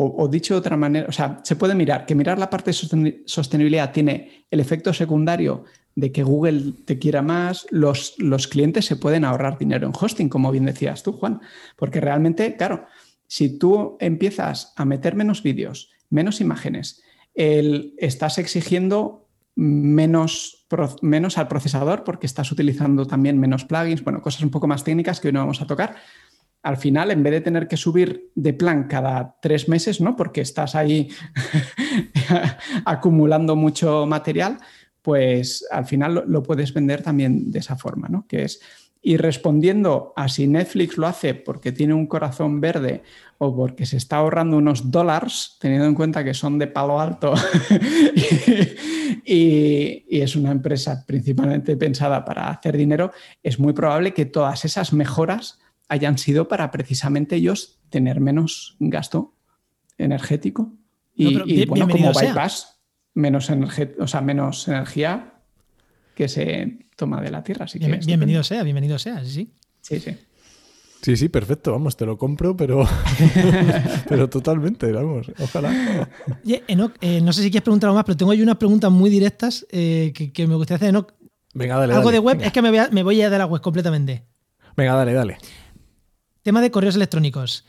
[SPEAKER 4] o, dicho de otra manera, o sea, se puede mirar que mirar la parte de sostenibilidad tiene el efecto secundario de que Google te quiera más, los, los clientes se pueden ahorrar dinero en hosting, como bien decías tú, Juan. Porque realmente, claro, si tú empiezas a meter menos vídeos, menos imágenes, el, estás exigiendo menos, menos al procesador porque estás utilizando también menos plugins, bueno, cosas un poco más técnicas que hoy no vamos a tocar. Al final, en vez de tener que subir de plan cada tres meses, ¿no? Porque estás ahí acumulando mucho material, pues al final lo, puedes vender también de esa forma, ¿no? Que es y respondiendo a si Netflix lo hace porque tiene un corazón verde o porque se está ahorrando unos dólares, teniendo en cuenta que son de palo alto y, es una empresa principalmente pensada para hacer dinero, es muy probable que todas esas mejoras hayan sido para precisamente ellos tener menos gasto energético y, bueno, como bypass menos, o sea, menos energía que se toma de la Tierra. Así que
[SPEAKER 1] bienvenido sea, bienvenido sea, sí,
[SPEAKER 4] sí. Sí,
[SPEAKER 3] sí. Sí, perfecto, vamos, te lo compro, pero, pero totalmente, vamos, ojalá.
[SPEAKER 1] Eh, no sé si quieres preguntar algo más, pero tengo ahí unas preguntas muy directas eh, que, me gustaría hacer, Enoch.
[SPEAKER 3] Venga, dale.
[SPEAKER 1] Algo de web, es que me voy, a, me voy a de la web completamente.
[SPEAKER 3] Venga, dale, dale.
[SPEAKER 1] Tema de correos electrónicos.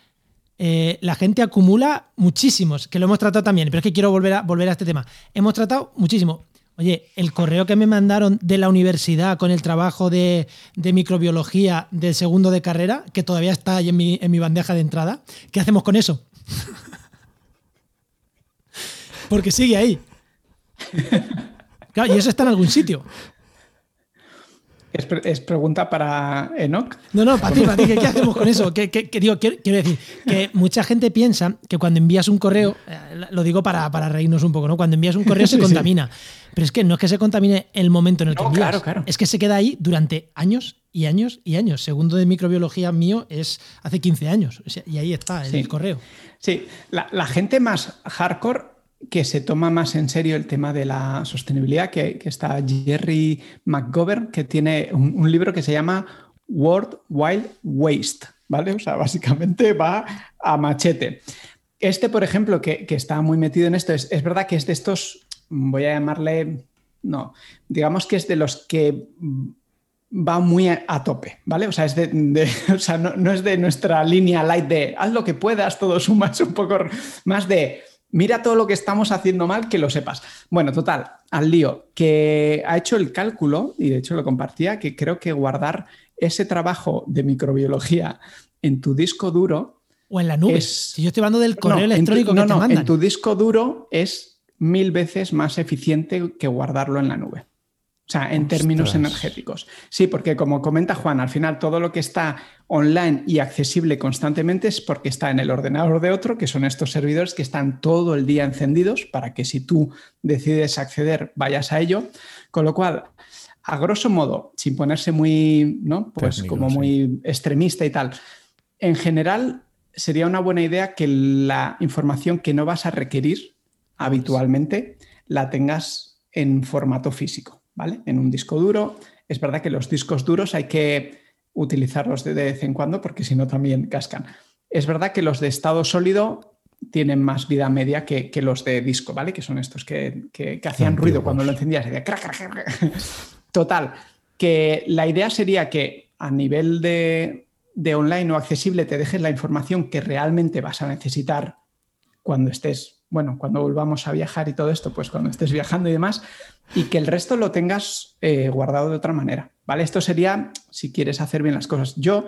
[SPEAKER 1] Eh, la gente acumula muchísimos, que lo hemos tratado también, pero es que quiero volver a, volver a este tema. Hemos tratado muchísimo. Oye, el correo que me mandaron de la universidad con el trabajo de, microbiología del segundo de carrera, que todavía está ahí en mi, en mi bandeja de entrada, ¿qué hacemos con eso? Porque sigue ahí. Claro, y eso está en algún sitio.
[SPEAKER 4] Es, pregunta para Enoch.
[SPEAKER 1] No, no, para ti, para ti, ¿qué, hacemos con eso? ¿Qué, digo, quiero, decir que mucha gente piensa que cuando envías un correo, eh, lo digo para, reírnos un poco, ¿no? Cuando envías un correo se contamina. Pero es que no es que se contamine el momento en el que envías.
[SPEAKER 4] Claro, claro.
[SPEAKER 1] Es que se queda ahí durante años y años y años. Segundo de microbiología mío es hace 15 años. y ahí está, el correo.
[SPEAKER 4] Sí, la, la gente más hardcore que se toma más en serio el tema de la sostenibilidad, que, está Jerry McGovern, que tiene un, libro que se llama World Wild Waste, ¿vale? O sea, básicamente va a machete. Este, por ejemplo, que, está muy metido en esto, es, verdad que es de estos, voy a llamarle, no, digamos que es de los que va muy a, tope, ¿vale? O sea, es de, o sea no, no, es de nuestra línea light de haz lo que puedas, todo suma, es un poco más de mira todo lo que estamos haciendo mal, que lo sepas. Bueno, total, al lío, que ha hecho el cálculo, y de hecho lo compartía, que creo que guardar ese trabajo de microbiología en tu disco duro.
[SPEAKER 1] O en la nube. si yo estoy hablando del correo electrónico que te no,
[SPEAKER 4] En tu disco duro es mil veces más eficiente que guardarlo en la nube. O sea, en términos energéticos. Sí, porque como comenta Juan, al final todo lo que está online y accesible constantemente es porque está en el ordenador de otro, que son estos servidores que están todo el día encendidos para que si tú decides acceder vayas a ello. Con lo cual, a grosso modo, sin ponerse muy, ¿no? Pues como muy extremista y tal, en general sería una buena idea que la información que no vas a requerir habitualmente la tengas en formato físico. En un disco duro. Es verdad que los discos duros hay que utilizarlos de vez en cuando porque si no también cascan. Es verdad que los de estado sólido tienen más vida media que, los de disco, ¿vale? Que son estos que, hacían ruido cuando lo encendías. Total, que la idea sería que a nivel de, de online o accesible te dejes la información que realmente vas a necesitar cuando estés, bueno, cuando volvamos a viajar y todo esto, pues cuando estés viajando y demás, y que el resto lo tengas eh, guardado de otra manera. ¿vale? Esto sería si quieres hacer bien las cosas. Yo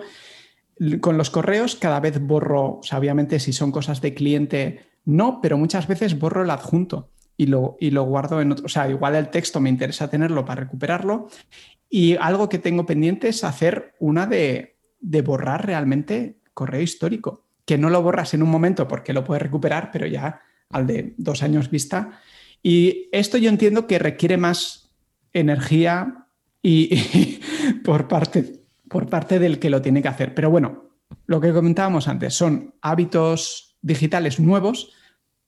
[SPEAKER 4] con los correos cada vez borro, obviamente si son cosas de cliente, no, pero muchas veces borro el adjunto y lo, y lo guardo en otro. O sea, igual el texto me interesa tenerlo para recuperarlo. Y algo que tengo pendiente es hacer una de, de borrar realmente correo histórico, que no lo borras en un momento porque lo puedes recuperar, pero ya al de dos años vista y esto yo entiendo que requiere más energía y, por, parte, por parte del que lo tiene que hacer. Pero bueno, lo que comentábamos antes son hábitos digitales nuevos.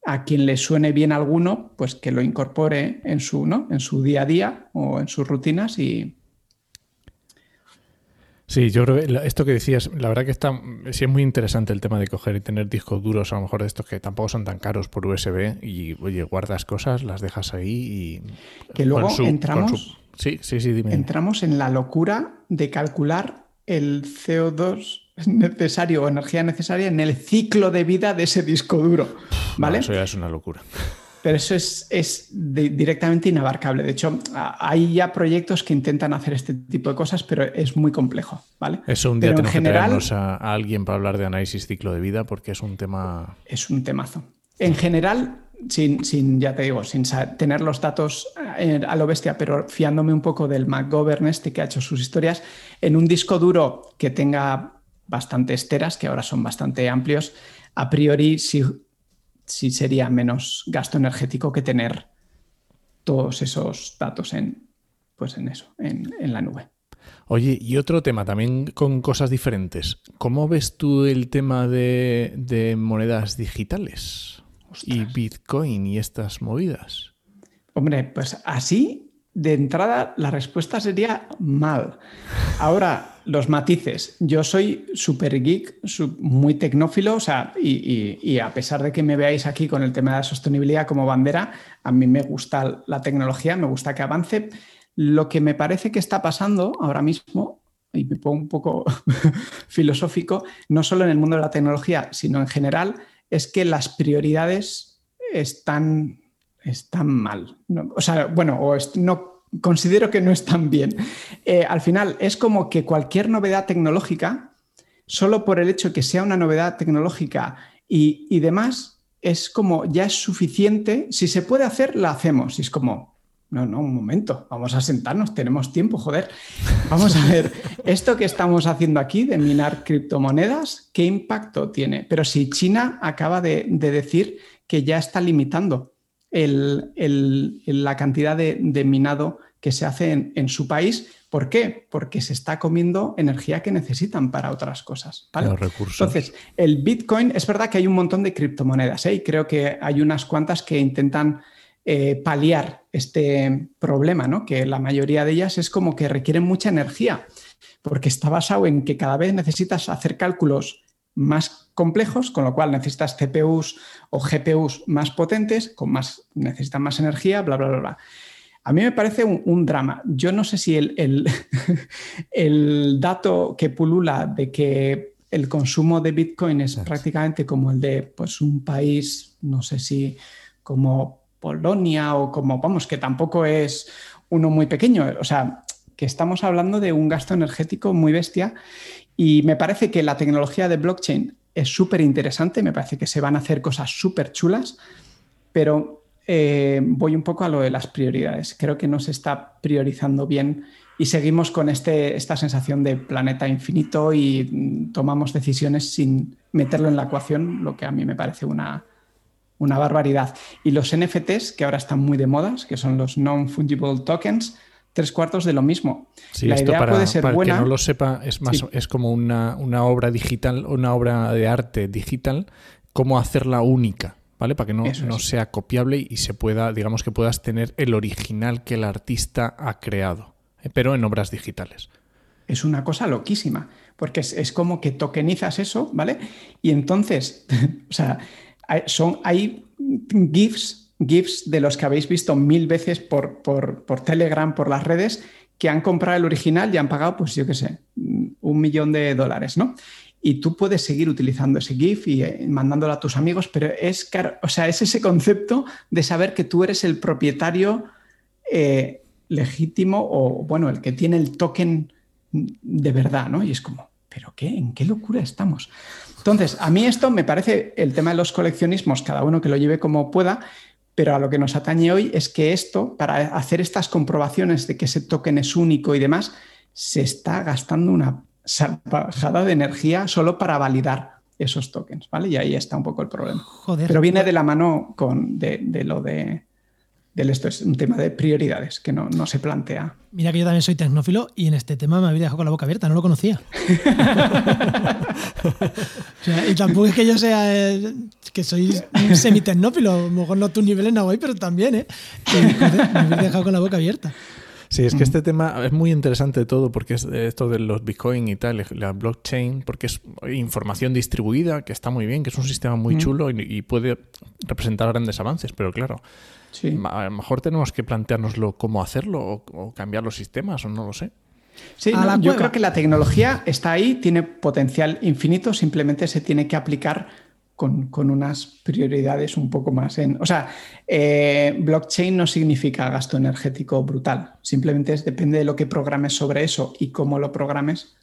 [SPEAKER 4] A quien le suene bien alguno, pues que lo incorpore en su, ¿no? en su día a día o en sus rutinas y,
[SPEAKER 3] Sí, yo creo que esto que decías, la verdad que está, sí es muy interesante el tema de coger y tener discos duros, a lo mejor de estos que tampoco son tan caros por USB y, oye, guardas cosas, las dejas ahí y...
[SPEAKER 4] Que luego entramos...
[SPEAKER 3] sí, sí, sí, dime.
[SPEAKER 4] Entramos en la locura de calcular el CO2 necesario o energía necesaria en el ciclo de vida de ese disco duro, ¿vale?
[SPEAKER 3] eso ya es una locura.
[SPEAKER 4] Pero eso es, directamente inabarcable. De hecho, hay ya proyectos que intentan hacer este tipo de cosas, pero es muy complejo, ¿vale?
[SPEAKER 3] Eso un día tenemos que traernos a, alguien para hablar de análisis ciclo de vida porque es un tema...
[SPEAKER 4] Es un temazo. En general, sin, sin, ya te digo, sin tener los datos eh, a lo bestia, pero fiándome un poco del McGovern este que ha hecho sus historias, en un disco duro que tenga bastantes teras, que ahora son bastante amplios, a priori, si sí sería menos gasto energético que tener todos esos datos en, pues en eso, en, la nube.
[SPEAKER 3] Oye, y otro tema también con cosas diferentes. ¿Cómo ves tú el tema de, monedas digitales y Bitcoin y estas movidas?
[SPEAKER 4] Hombre, pues así de entrada la respuesta sería mal. Ahora, los matices. Yo soy súper geek, muy tecnófilo, o sea, y, a pesar de que me veáis aquí con el tema de la sostenibilidad como bandera, a mí me gusta la tecnología, me gusta que avance. Lo que me parece que está pasando ahora mismo, y me pongo un poco filosófico, no solo en el mundo de la tecnología, sino en general, es que las prioridades están, están mal. o sea, bueno, o no considero que no están bien. Eh, al final, es como que cualquier novedad tecnológica, solo por el hecho de que sea una novedad tecnológica y, demás, es como ya es suficiente. Si se puede hacer, la hacemos. Y es como, no, no, un momento, vamos a sentarnos, tenemos tiempo, joder. Vamos a ver, esto que estamos haciendo aquí de minar criptomonedas, ¿qué impacto tiene? Pero si China acaba de decir que ya está limitando la cantidad de, minado que se hace en, su país. ¿Por qué? Porque se está comiendo energía que necesitan para otras cosas.
[SPEAKER 3] Los recursos.
[SPEAKER 4] Entonces, el Bitcoin, es verdad que hay un montón de criptomonedas ¿eh? y creo que hay unas cuantas que intentan eh, paliar este problema, ¿no? que la mayoría de ellas es como que requieren mucha energía, porque está basado en que cada vez necesitas hacer cálculos más complejos, con lo cual necesitas CPUs o GPUs más potentes, con más, necesitan más energía, bla, bla, bla, bla. A mí me parece un, drama. Yo no sé si el, el, dato que pulula de que el consumo de Bitcoin es prácticamente como el de pues, un país, no sé si como Polonia o como, vamos, que tampoco es uno muy pequeño. O sea, que estamos hablando de un gasto energético muy bestia y me parece que la tecnología de blockchain es súper interesante, me parece que se van a hacer cosas súper chulas, pero eh, voy un poco a lo de las prioridades. Creo que no se está priorizando bien y seguimos con este, esta sensación de planeta infinito y mm, tomamos decisiones sin meterlo en la ecuación, lo que a mí me parece una, una barbaridad. Y los NFTs, que ahora están muy de modas, que son los non-fungible tokens, tres cuartos de lo mismo.
[SPEAKER 3] Sí, la esto idea para, puede ser para que no lo sepa, es más, es como una, una, obra digital, una obra de arte digital, cómo hacerla única, ¿vale? Para que no, no sea copiable y se pueda, digamos que puedas tener el original que el artista ha creado, eh, pero en obras digitales.
[SPEAKER 4] Es una cosa loquísima, porque es, es como que tokenizas eso, ¿vale? Y entonces, o sea, son, hay GIFs GIFs de los que habéis visto mil veces por, por, Telegram, por las redes, que han comprado el original y han pagado, pues yo qué sé, un millón de dólares, ¿no? Y tú puedes seguir utilizando ese GIF y eh, mandándolo a tus amigos, pero es, o sea, es ese concepto de saber que tú eres el propietario eh, legítimo o, bueno, el que tiene el token de verdad, ¿no? Y es como, ¿pero qué? ¿En qué locura estamos? Entonces, a mí esto me parece el tema de los coleccionismos, cada uno que lo lleve como pueda, pero a lo que nos atañe hoy es que esto, para hacer estas comprobaciones de que ese token es único y demás, se está gastando una salvajada de energía solo para validar esos tokens, ¿vale? Y ahí está un poco el problema. Joder, pero viene de la mano con, de lo de esto es un tema de prioridades que no, no, se plantea.
[SPEAKER 1] Mira que yo también soy tecnófilo y en este tema me había dejado con la boca abierta, no lo conocía. y tampoco es que yo sea eh, que soy un semitecnófilo, a lo mejor no tu nivel en Hawaii, pero también, ¿eh? me había dejado con la boca abierta.
[SPEAKER 3] Sí, es que este tema es muy interesante todo porque es esto de los Bitcoin y tal, la blockchain, porque es información distribuida, que está muy bien, que es un sistema muy chulo y puede representar grandes avances, pero claro, a lo mejor tenemos que planteárnoslo cómo hacerlo o, cambiar los sistemas o no lo sé.
[SPEAKER 4] Sí, yo creo que la tecnología está ahí, tiene potencial infinito, simplemente se tiene que aplicar con, unas prioridades un poco más en... O sea, eh, blockchain no significa gasto energético brutal, simplemente depende de lo que programes sobre eso y cómo lo programes.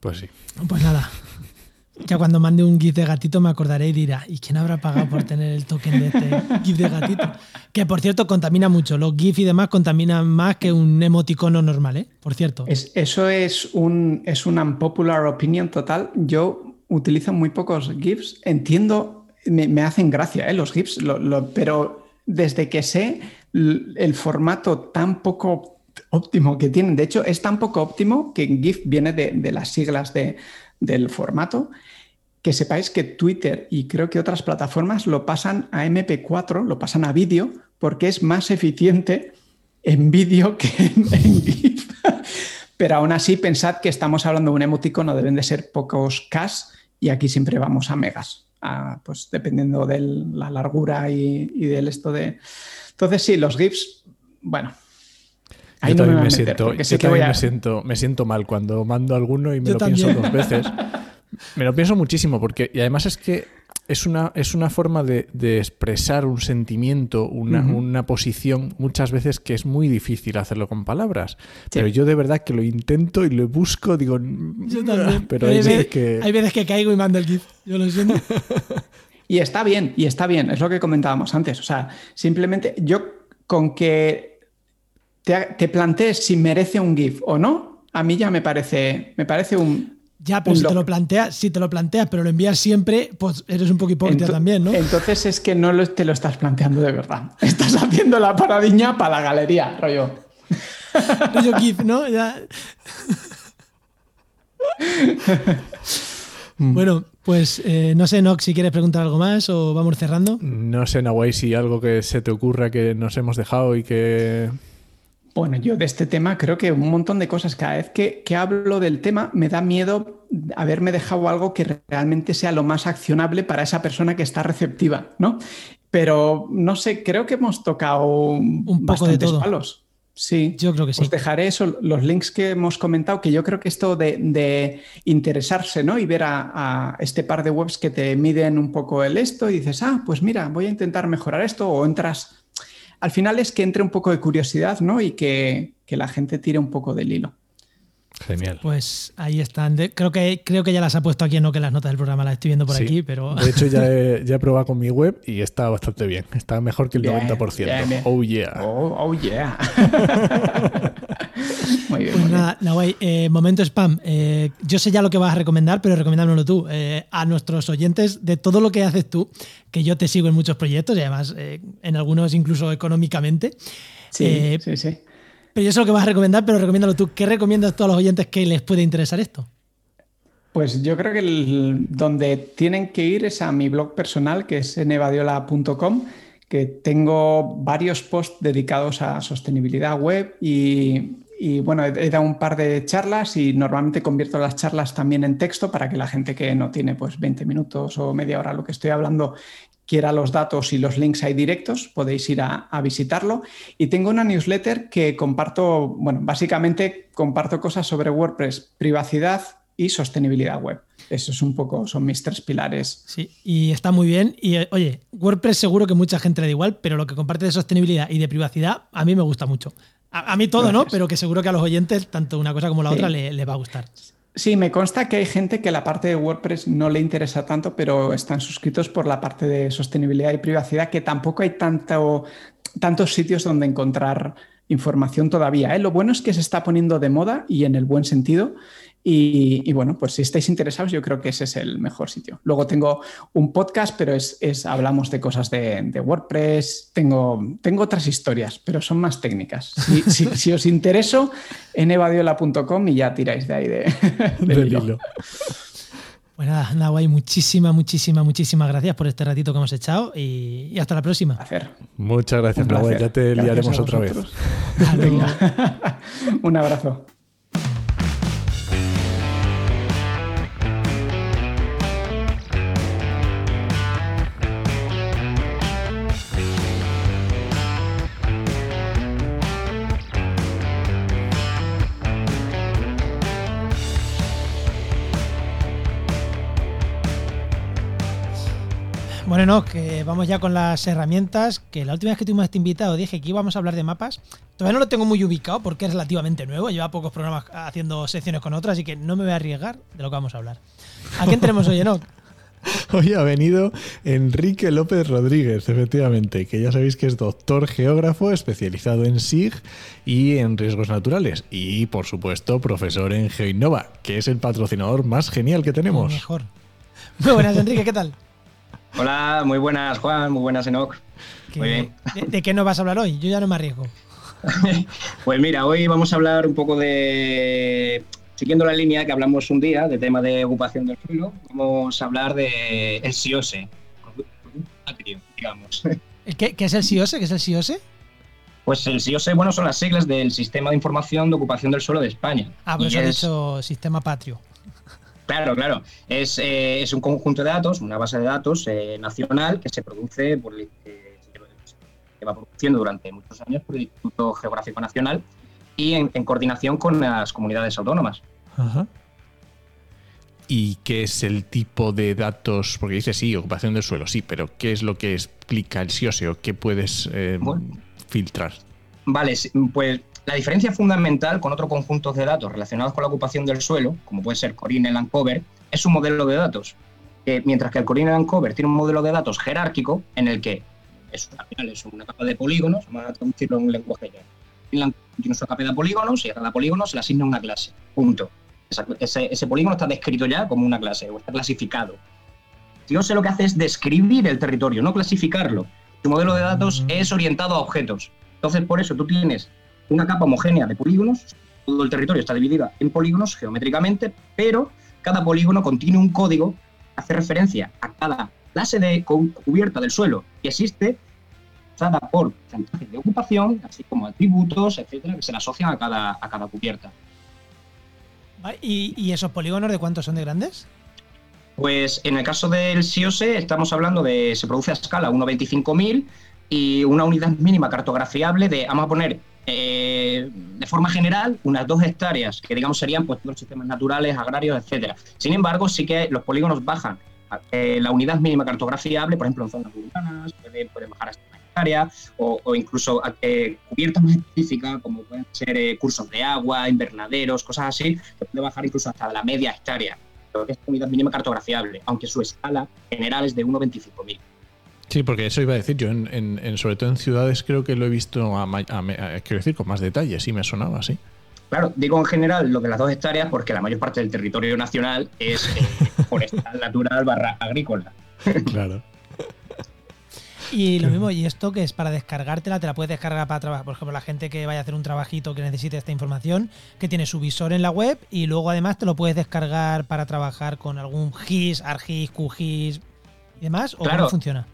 [SPEAKER 3] Pues sí.
[SPEAKER 1] Pues nada, ya cuando mande un GIF de gatito me acordaré y dirá, ¿y quién habrá pagado por tener el token de este GIF de gatito? Que por cierto contamina mucho. Los GIF y demás contaminan más que un emoticono normal, ¿eh? Por cierto.
[SPEAKER 4] eso es un es una unpopular opinion total. Yo utilizo muy pocos GIFs. Entiendo, me, hacen gracia ¿eh? los GIFs, pero desde que sé el formato tan poco óptimo que tienen, de hecho es tan poco óptimo que GIF viene de las siglas de del formato, que sepáis que Twitter y creo que otras plataformas lo pasan a MP4, lo pasan a vídeo, porque es más eficiente en vídeo que en, GIF. Pero aún así, pensad que estamos hablando de un emoticono, deben de ser pocos K y aquí siempre vamos a megas, pues dependiendo de la largura y, del esto de... Entonces sí, los GIFs, bueno,
[SPEAKER 3] yo también, me, siento, me, siento, me siento mal cuando mando alguno y me lo pienso dos veces. Me lo pienso muchísimo porque, y además es que es una, es una forma de, expresar un sentimiento, una, posición, muchas veces que es muy difícil hacerlo con palabras. Pero yo de verdad que lo intento y lo busco, digo. Yo también. Pero
[SPEAKER 1] hay, veces que... hay veces que caigo y mando el GIF. Yo lo siento.
[SPEAKER 4] y está bien, y está bien, es lo que comentábamos antes. O sea, simplemente yo con que te, plantees si merece un GIF o no, a mí ya me parece, me parece un.
[SPEAKER 1] Ya, pero si te, lo planteas, si te lo planteas, pero lo envías siempre, pues eres un poco hipócrita también, ¿no?
[SPEAKER 4] Entonces es que no te lo estás planteando de verdad. Estás haciendo la paradiña para la galería, rollo.
[SPEAKER 1] rollo GIF, ¿no? Ya. bueno, pues eh, no sé, Nox, si quieres preguntar algo más o vamos cerrando.
[SPEAKER 3] No sé, Nahuay, si algo que se te ocurra que nos hemos dejado y que
[SPEAKER 4] bueno, yo de este tema creo que un montón de cosas. Cada vez que, hablo del tema me da miedo haberme dejado algo que realmente sea lo más accionable para esa persona que está receptiva, ¿no? Pero no sé, creo que hemos tocado un poco de palos. Sí,
[SPEAKER 1] yo creo que sí.
[SPEAKER 4] Os dejaré eso, los links que hemos comentado, que yo creo que esto de, interesarse ¿no? y ver a, este par de webs que te miden un poco el esto y dices, ah, pues mira, voy a intentar mejorar esto o entras. Al final es que entre un poco de curiosidad ¿no? y que, que la gente tire un poco del hilo.
[SPEAKER 3] Genial.
[SPEAKER 1] Pues ahí están. creo, que, creo que ya las ha puesto aquí, no que las notas del programa las estoy viendo por aquí, pero.
[SPEAKER 3] De hecho, ya he, ya he, probado con mi web y está bastante bien. Está mejor que el 90%. Oh, yeah.
[SPEAKER 4] Oh, oh yeah.
[SPEAKER 1] muy bien. Pues nada, eh, momento spam. Eh, yo sé ya lo que vas a recomendar, pero recomendármelo tú. Eh, a nuestros oyentes de todo lo que haces tú, que yo te sigo en muchos proyectos y además en algunos incluso económicamente.
[SPEAKER 4] Sí, sí, sí.
[SPEAKER 1] Pero yo sé lo que vas a recomendar, pero recomiéndalo tú. ¿Qué recomiendas a todos los oyentes que les puede interesar esto?
[SPEAKER 4] Pues yo creo que donde tienen que ir es a mi blog personal, que es nevadiola.com, que tengo varios posts dedicados a sostenibilidad web y, bueno, he, dado un par de charlas y normalmente convierto las charlas también en texto para que la gente que no tiene pues 20 minutos o media hora lo que estoy hablando quiera los datos y los links ahí directos, podéis ir a, visitarlo. Y tengo una newsletter que comparto, bueno, básicamente comparto cosas sobre WordPress, privacidad y sostenibilidad web. Eso es un poco, son mis tres pilares.
[SPEAKER 1] Sí, y está muy bien. Y eh, oye, WordPress seguro que mucha gente le da igual, pero lo que comparte de sostenibilidad y de privacidad a mí me gusta mucho. A, mí todo, ¿no? Pero que seguro que a los oyentes, tanto una cosa como la otra, le, le va a gustar.
[SPEAKER 4] Sí, me consta que hay gente que la parte de WordPress no le interesa tanto, pero están suscritos por la parte de sostenibilidad y privacidad, que tampoco hay tanto, tantos sitios donde encontrar información todavía. ¿eh? Lo bueno es que se está poniendo de moda y en el buen sentido. Y, bueno, pues si estáis interesados, yo creo que ese es el mejor sitio. Luego tengo un podcast, pero es, hablamos de cosas de, WordPress. Tengo, tengo otras historias, pero son más técnicas. Si, os intereso, en evadiola.com y ya tiráis de ahí de, del hilo.
[SPEAKER 1] Pues nada, Nawai, muchísimas, muchísimas, muchísimas gracias por este ratito que hemos echado y, hasta la próxima.
[SPEAKER 3] Muchas gracias, Nawai. Ya te liaremos otra vez.
[SPEAKER 4] Un abrazo.
[SPEAKER 1] Bueno, no, que vamos ya con las herramientas, que la última vez que tuvimos este invitado dije que íbamos a hablar de mapas. Todavía no lo tengo muy ubicado porque es relativamente nuevo, lleva pocos programas haciendo secciones con otras, así que no me voy a arriesgar de lo que vamos a hablar. ¿A quién tenemos hoy, Enoch?
[SPEAKER 3] Hoy ha venido Enrique López Rodríguez, efectivamente, que ya sabéis que es doctor geógrafo especializado en SIG y en riesgos naturales. Y, por supuesto, profesor en GeoInnova, que es el patrocinador más genial que tenemos.
[SPEAKER 1] mejor. Muy buenas, Enrique, ¿qué tal?
[SPEAKER 5] Hola, muy buenas Juan, muy buenas Enoch. Muy bien.
[SPEAKER 1] ¿De, qué nos vas a hablar hoy? Yo ya no me arriesgo.
[SPEAKER 5] pues mira, hoy vamos a hablar un poco de, siguiendo la línea que hablamos un día de tema de ocupación del suelo, vamos a hablar de el SIOSE, digamos.
[SPEAKER 1] ¿Qué, ¿Qué, es el SIOSE? ¿Qué es el SIOSE?
[SPEAKER 5] Pues el SIOSE, bueno, son las siglas del Sistema de Información de Ocupación del Suelo de España.
[SPEAKER 1] Ah, pues eso dicho Sistema Patrio.
[SPEAKER 5] Claro, claro. Es, eh, es, un conjunto de datos, una base de datos eh, nacional que se produce, por, eh, se va produciendo durante muchos años por el Instituto Geográfico Nacional y en, coordinación con las comunidades autónomas. Ajá.
[SPEAKER 3] ¿Y qué es el tipo de datos? Porque dice sí, ocupación del suelo, sí, pero ¿qué es lo que explica el SIOSE o qué puedes filtrar?
[SPEAKER 5] Vale, pues la diferencia fundamental con otro conjunto de datos relacionados con la ocupación del suelo, como puede ser Corine Land Cover, es un modelo de datos. mientras que el Corine Land Cover tiene un modelo de datos jerárquico en el que es, al final es una capa de polígonos, vamos a traducirlo en un lenguaje ya. Tiene una capa de polígonos y a cada polígono se le asigna una clase. Punto. ese, polígono está descrito ya como una clase o está clasificado. Yo sé lo que hace es describir el territorio, no clasificarlo. Tu modelo de datos mm. es orientado a objetos. Entonces, por eso tú tienes una capa homogénea de polígonos. Todo el territorio está dividido en polígonos geométricamente, pero cada polígono contiene un código que hace referencia a cada clase de cubierta del suelo que existe, usada por porcentajes de ocupación, así como atributos, etcétera, que se le asocian a cada, a cada cubierta.
[SPEAKER 1] ¿Y, ¿Y, esos polígonos de cuántos son de grandes?
[SPEAKER 5] Pues en el caso del SIOSE estamos hablando de, se produce a escala 1.25.000 y una unidad mínima cartografiable de, vamos a poner eh, de forma general, unas dos hectáreas, que digamos serían pues, los sistemas naturales, agrarios, etcétera. Sin embargo, sí que los polígonos bajan. Eh, la unidad mínima cartografiable, por ejemplo, en zonas urbanas, puede, puede bajar hasta una hectárea, o, o incluso eh, cubiertas más específicas, como pueden ser eh, cursos de agua, invernaderos, cosas así, que puede bajar incluso hasta la media hectárea. Lo que es unidad mínima cartografiable, aunque su escala general es de 1,25.000.
[SPEAKER 3] Sí, porque eso iba a decir yo, en, en- en- sobre todo en ciudades creo que lo he visto, a, ma- a me- a- quiero decir, con más detalle, sí me sonaba así.
[SPEAKER 5] Claro, digo en general lo de las dos hectáreas porque la mayor parte del territorio nacional es eh, forestal natural barra agrícola.
[SPEAKER 3] Claro.
[SPEAKER 1] Y lo mismo, y esto que es para descargártela, te la puedes descargar para trabajar. Por ejemplo, la gente que vaya a hacer un trabajito que necesite esta información, que tiene su visor en la web y luego además te lo puedes descargar para trabajar con algún GIS, ArcGIS, QGIS y demás. ¿O
[SPEAKER 5] Claro.
[SPEAKER 1] cómo funciona?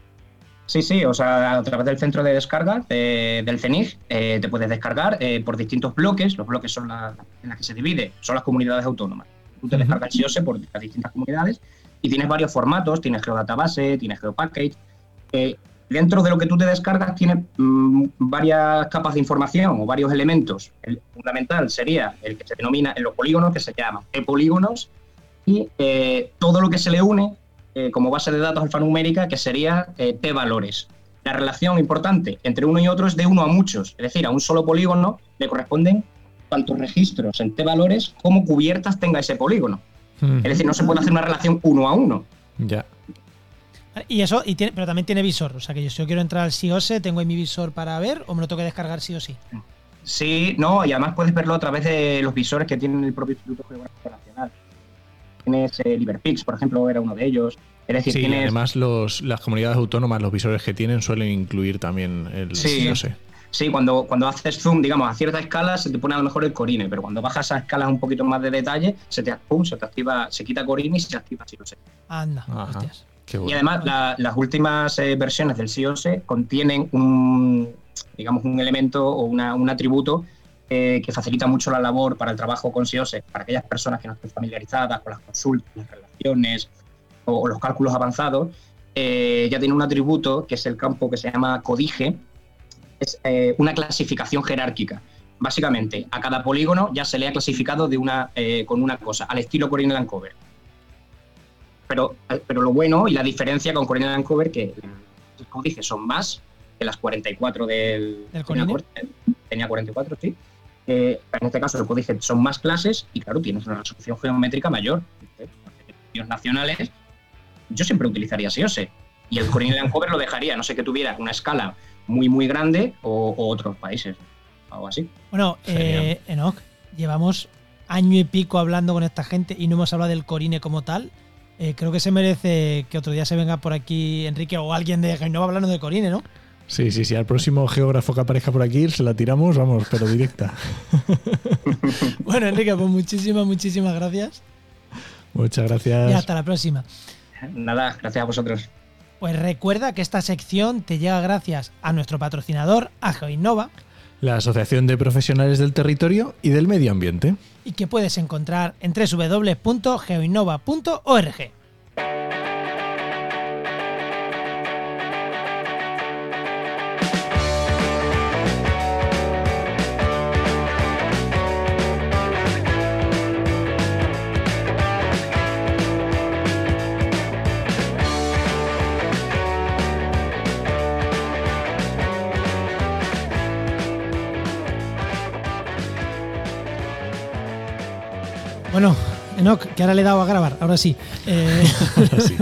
[SPEAKER 5] Sí, sí, o sea, a través del centro de descarga de- del CENIG eh, te puedes descargar eh, por distintos bloques. Los bloques son las en las que se divide, son las comunidades autónomas. Tú te descargas el SIOSE por las distintas comunidades y tienes varios formatos, tienes Geodatabase, tienes Geopackage. Eh, dentro de lo que tú te descargas tienes mm, varias capas de información o varios elementos. El fundamental sería el que se denomina en los polígonos, que se llama T-polígonos, y eh, todo lo que se le une eh, como base de datos alfanumérica, que sería eh, T-valores. La relación importante entre uno y otro es de uno a muchos, es decir, a un solo polígono le corresponden tantos registros en T-valores como cubiertas tenga ese polígono. Es decir, no se puede hacer una relación uno a uno.
[SPEAKER 3] Ya.
[SPEAKER 1] Y eso, y tiene, pero también tiene visor. O sea que yo, si yo quiero entrar al SIOSE, tengo ahí mi visor para ver o me lo tengo que descargar sí o sí.
[SPEAKER 5] Sí, no, y además puedes verlo a través de los visores que tiene el propio Instituto Geográfico Nacional. Tienes eh, LiberPix, por ejemplo, era uno de ellos. Es decir,
[SPEAKER 3] Sí,
[SPEAKER 5] tienes
[SPEAKER 3] además los, las comunidades autónomas, los visores que tienen suelen incluir también el
[SPEAKER 5] Sí.
[SPEAKER 3] no sé.
[SPEAKER 5] Sí, cuando, cuando haces zoom, digamos, a cierta escala se te pone a lo mejor el Corine, pero cuando bajas a escalas un poquito más de detalle, se te, pum, se te activa, se quita Corine y se activa SIOSE.
[SPEAKER 1] Anda,
[SPEAKER 3] Ajá.
[SPEAKER 1] hostias.
[SPEAKER 3] Qué
[SPEAKER 5] Y además la- las últimas eh, versiones del SIOSE contienen un, digamos, un elemento o una- un atributo eh, que facilita mucho la labor para el trabajo con SIOSE, para aquellas personas que no estén familiarizadas con las consultas, las relaciones o, o los cálculos avanzados. eh, ya tiene un atributo que es el campo que se llama codige, es eh, una clasificación jerárquica. Básicamente, a cada polígono ya se le ha clasificado de una, eh, con una cosa, al estilo Corine Lancover. Pero, pero lo bueno y la diferencia con Corine Lancover que los códices son más que las 44 del, cuar- tenía 44, sí. Eh, en este caso, el códice son más clases y, claro, tienes una resolución geométrica mayor. Los nacionales, yo siempre utilizaría SIOSE. Y el Corine Lancover lo dejaría, no sé que tuviera una escala muy, muy grande o, o otros países. Algo así.
[SPEAKER 1] Bueno, eh, Enoch, llevamos año y pico hablando con esta gente y no hemos hablado del Corine como tal. Eh, creo que se merece que otro día se venga por aquí Enrique o alguien de Genova hablando de Corine, ¿no?
[SPEAKER 3] Sí, sí, sí. Al próximo geógrafo que aparezca por aquí se la tiramos, vamos, pero directa.
[SPEAKER 1] Bueno, Enrique, pues muchísimas, muchísimas gracias
[SPEAKER 3] Muchas
[SPEAKER 1] y
[SPEAKER 3] gracias.
[SPEAKER 1] hasta la próxima.
[SPEAKER 5] Nada, gracias a vosotros.
[SPEAKER 1] Pues recuerda que esta sección te llega gracias a nuestro patrocinador, a GeoInnova,
[SPEAKER 3] La Asociación de Profesionales del Territorio y del Medio Ambiente.
[SPEAKER 1] y que puedes encontrar en www.geoinnova.org. Enoch, que ahora le he dado a grabar, ahora sí. Eh,
[SPEAKER 3] Sí.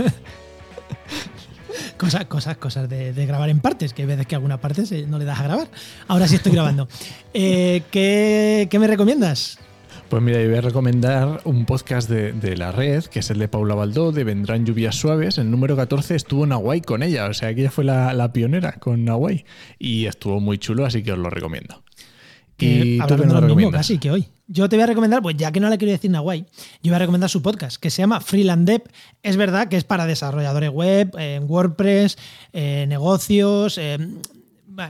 [SPEAKER 1] cosas, cosas, cosas de, de grabar en partes, que hay veces que alguna parte se- no le das a grabar. Ahora sí estoy grabando. Eh, ¿qué, qué me recomiendas?
[SPEAKER 3] Pues mira, yo voy a recomendar un podcast de, de la red, que es el de Paula Baldó, de Vendrán Lluvias Suaves. El número 14 estuvo Nahuay con ella, o sea que ella fue la, la pionera con Nahuay. Y estuvo muy chulo, así que os lo recomiendo.
[SPEAKER 1] Que
[SPEAKER 3] ¿Y tú
[SPEAKER 1] lo mismo
[SPEAKER 3] recomiendas?
[SPEAKER 1] casi que hoy. Yo te voy a recomendar, pues ya que no le quiero decir Nahuay, yo voy a recomendar su podcast, que se llama Freeland Dev. Es verdad que es para desarrolladores web, WordPress, eh, negocios. eh,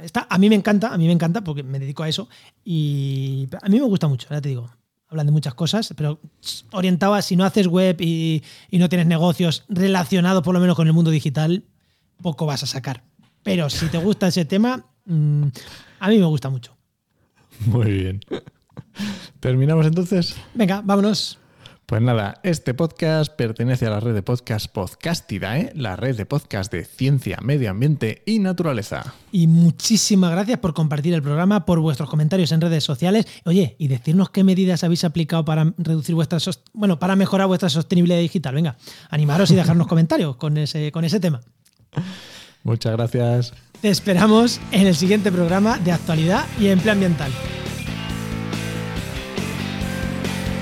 [SPEAKER 1] está, a mí me encanta, a mí me encanta porque me dedico a eso. Y a mí me gusta mucho, ya te digo. Hablan de muchas cosas, pero orientado a si no haces web y, y no tienes negocios relacionados por lo menos con el mundo digital, poco vas a sacar. Pero si te gusta ese tema, mm, a mí me gusta mucho.
[SPEAKER 3] Muy bien. ¿Terminamos entonces?
[SPEAKER 1] Venga, vámonos.
[SPEAKER 3] Pues nada, este podcast pertenece a la red de podcast Podcastidae, la red de podcast de ciencia, medio ambiente y naturaleza.
[SPEAKER 1] Y muchísimas gracias por compartir el programa, por vuestros comentarios en redes sociales. Oye, y decirnos qué medidas habéis aplicado para reducir vuestra bueno, para mejorar vuestra sostenibilidad digital. Venga, animaros y dejarnos comentarios con ese, con ese tema.
[SPEAKER 3] Muchas gracias.
[SPEAKER 1] Te esperamos en el siguiente programa de actualidad y empleo ambiental.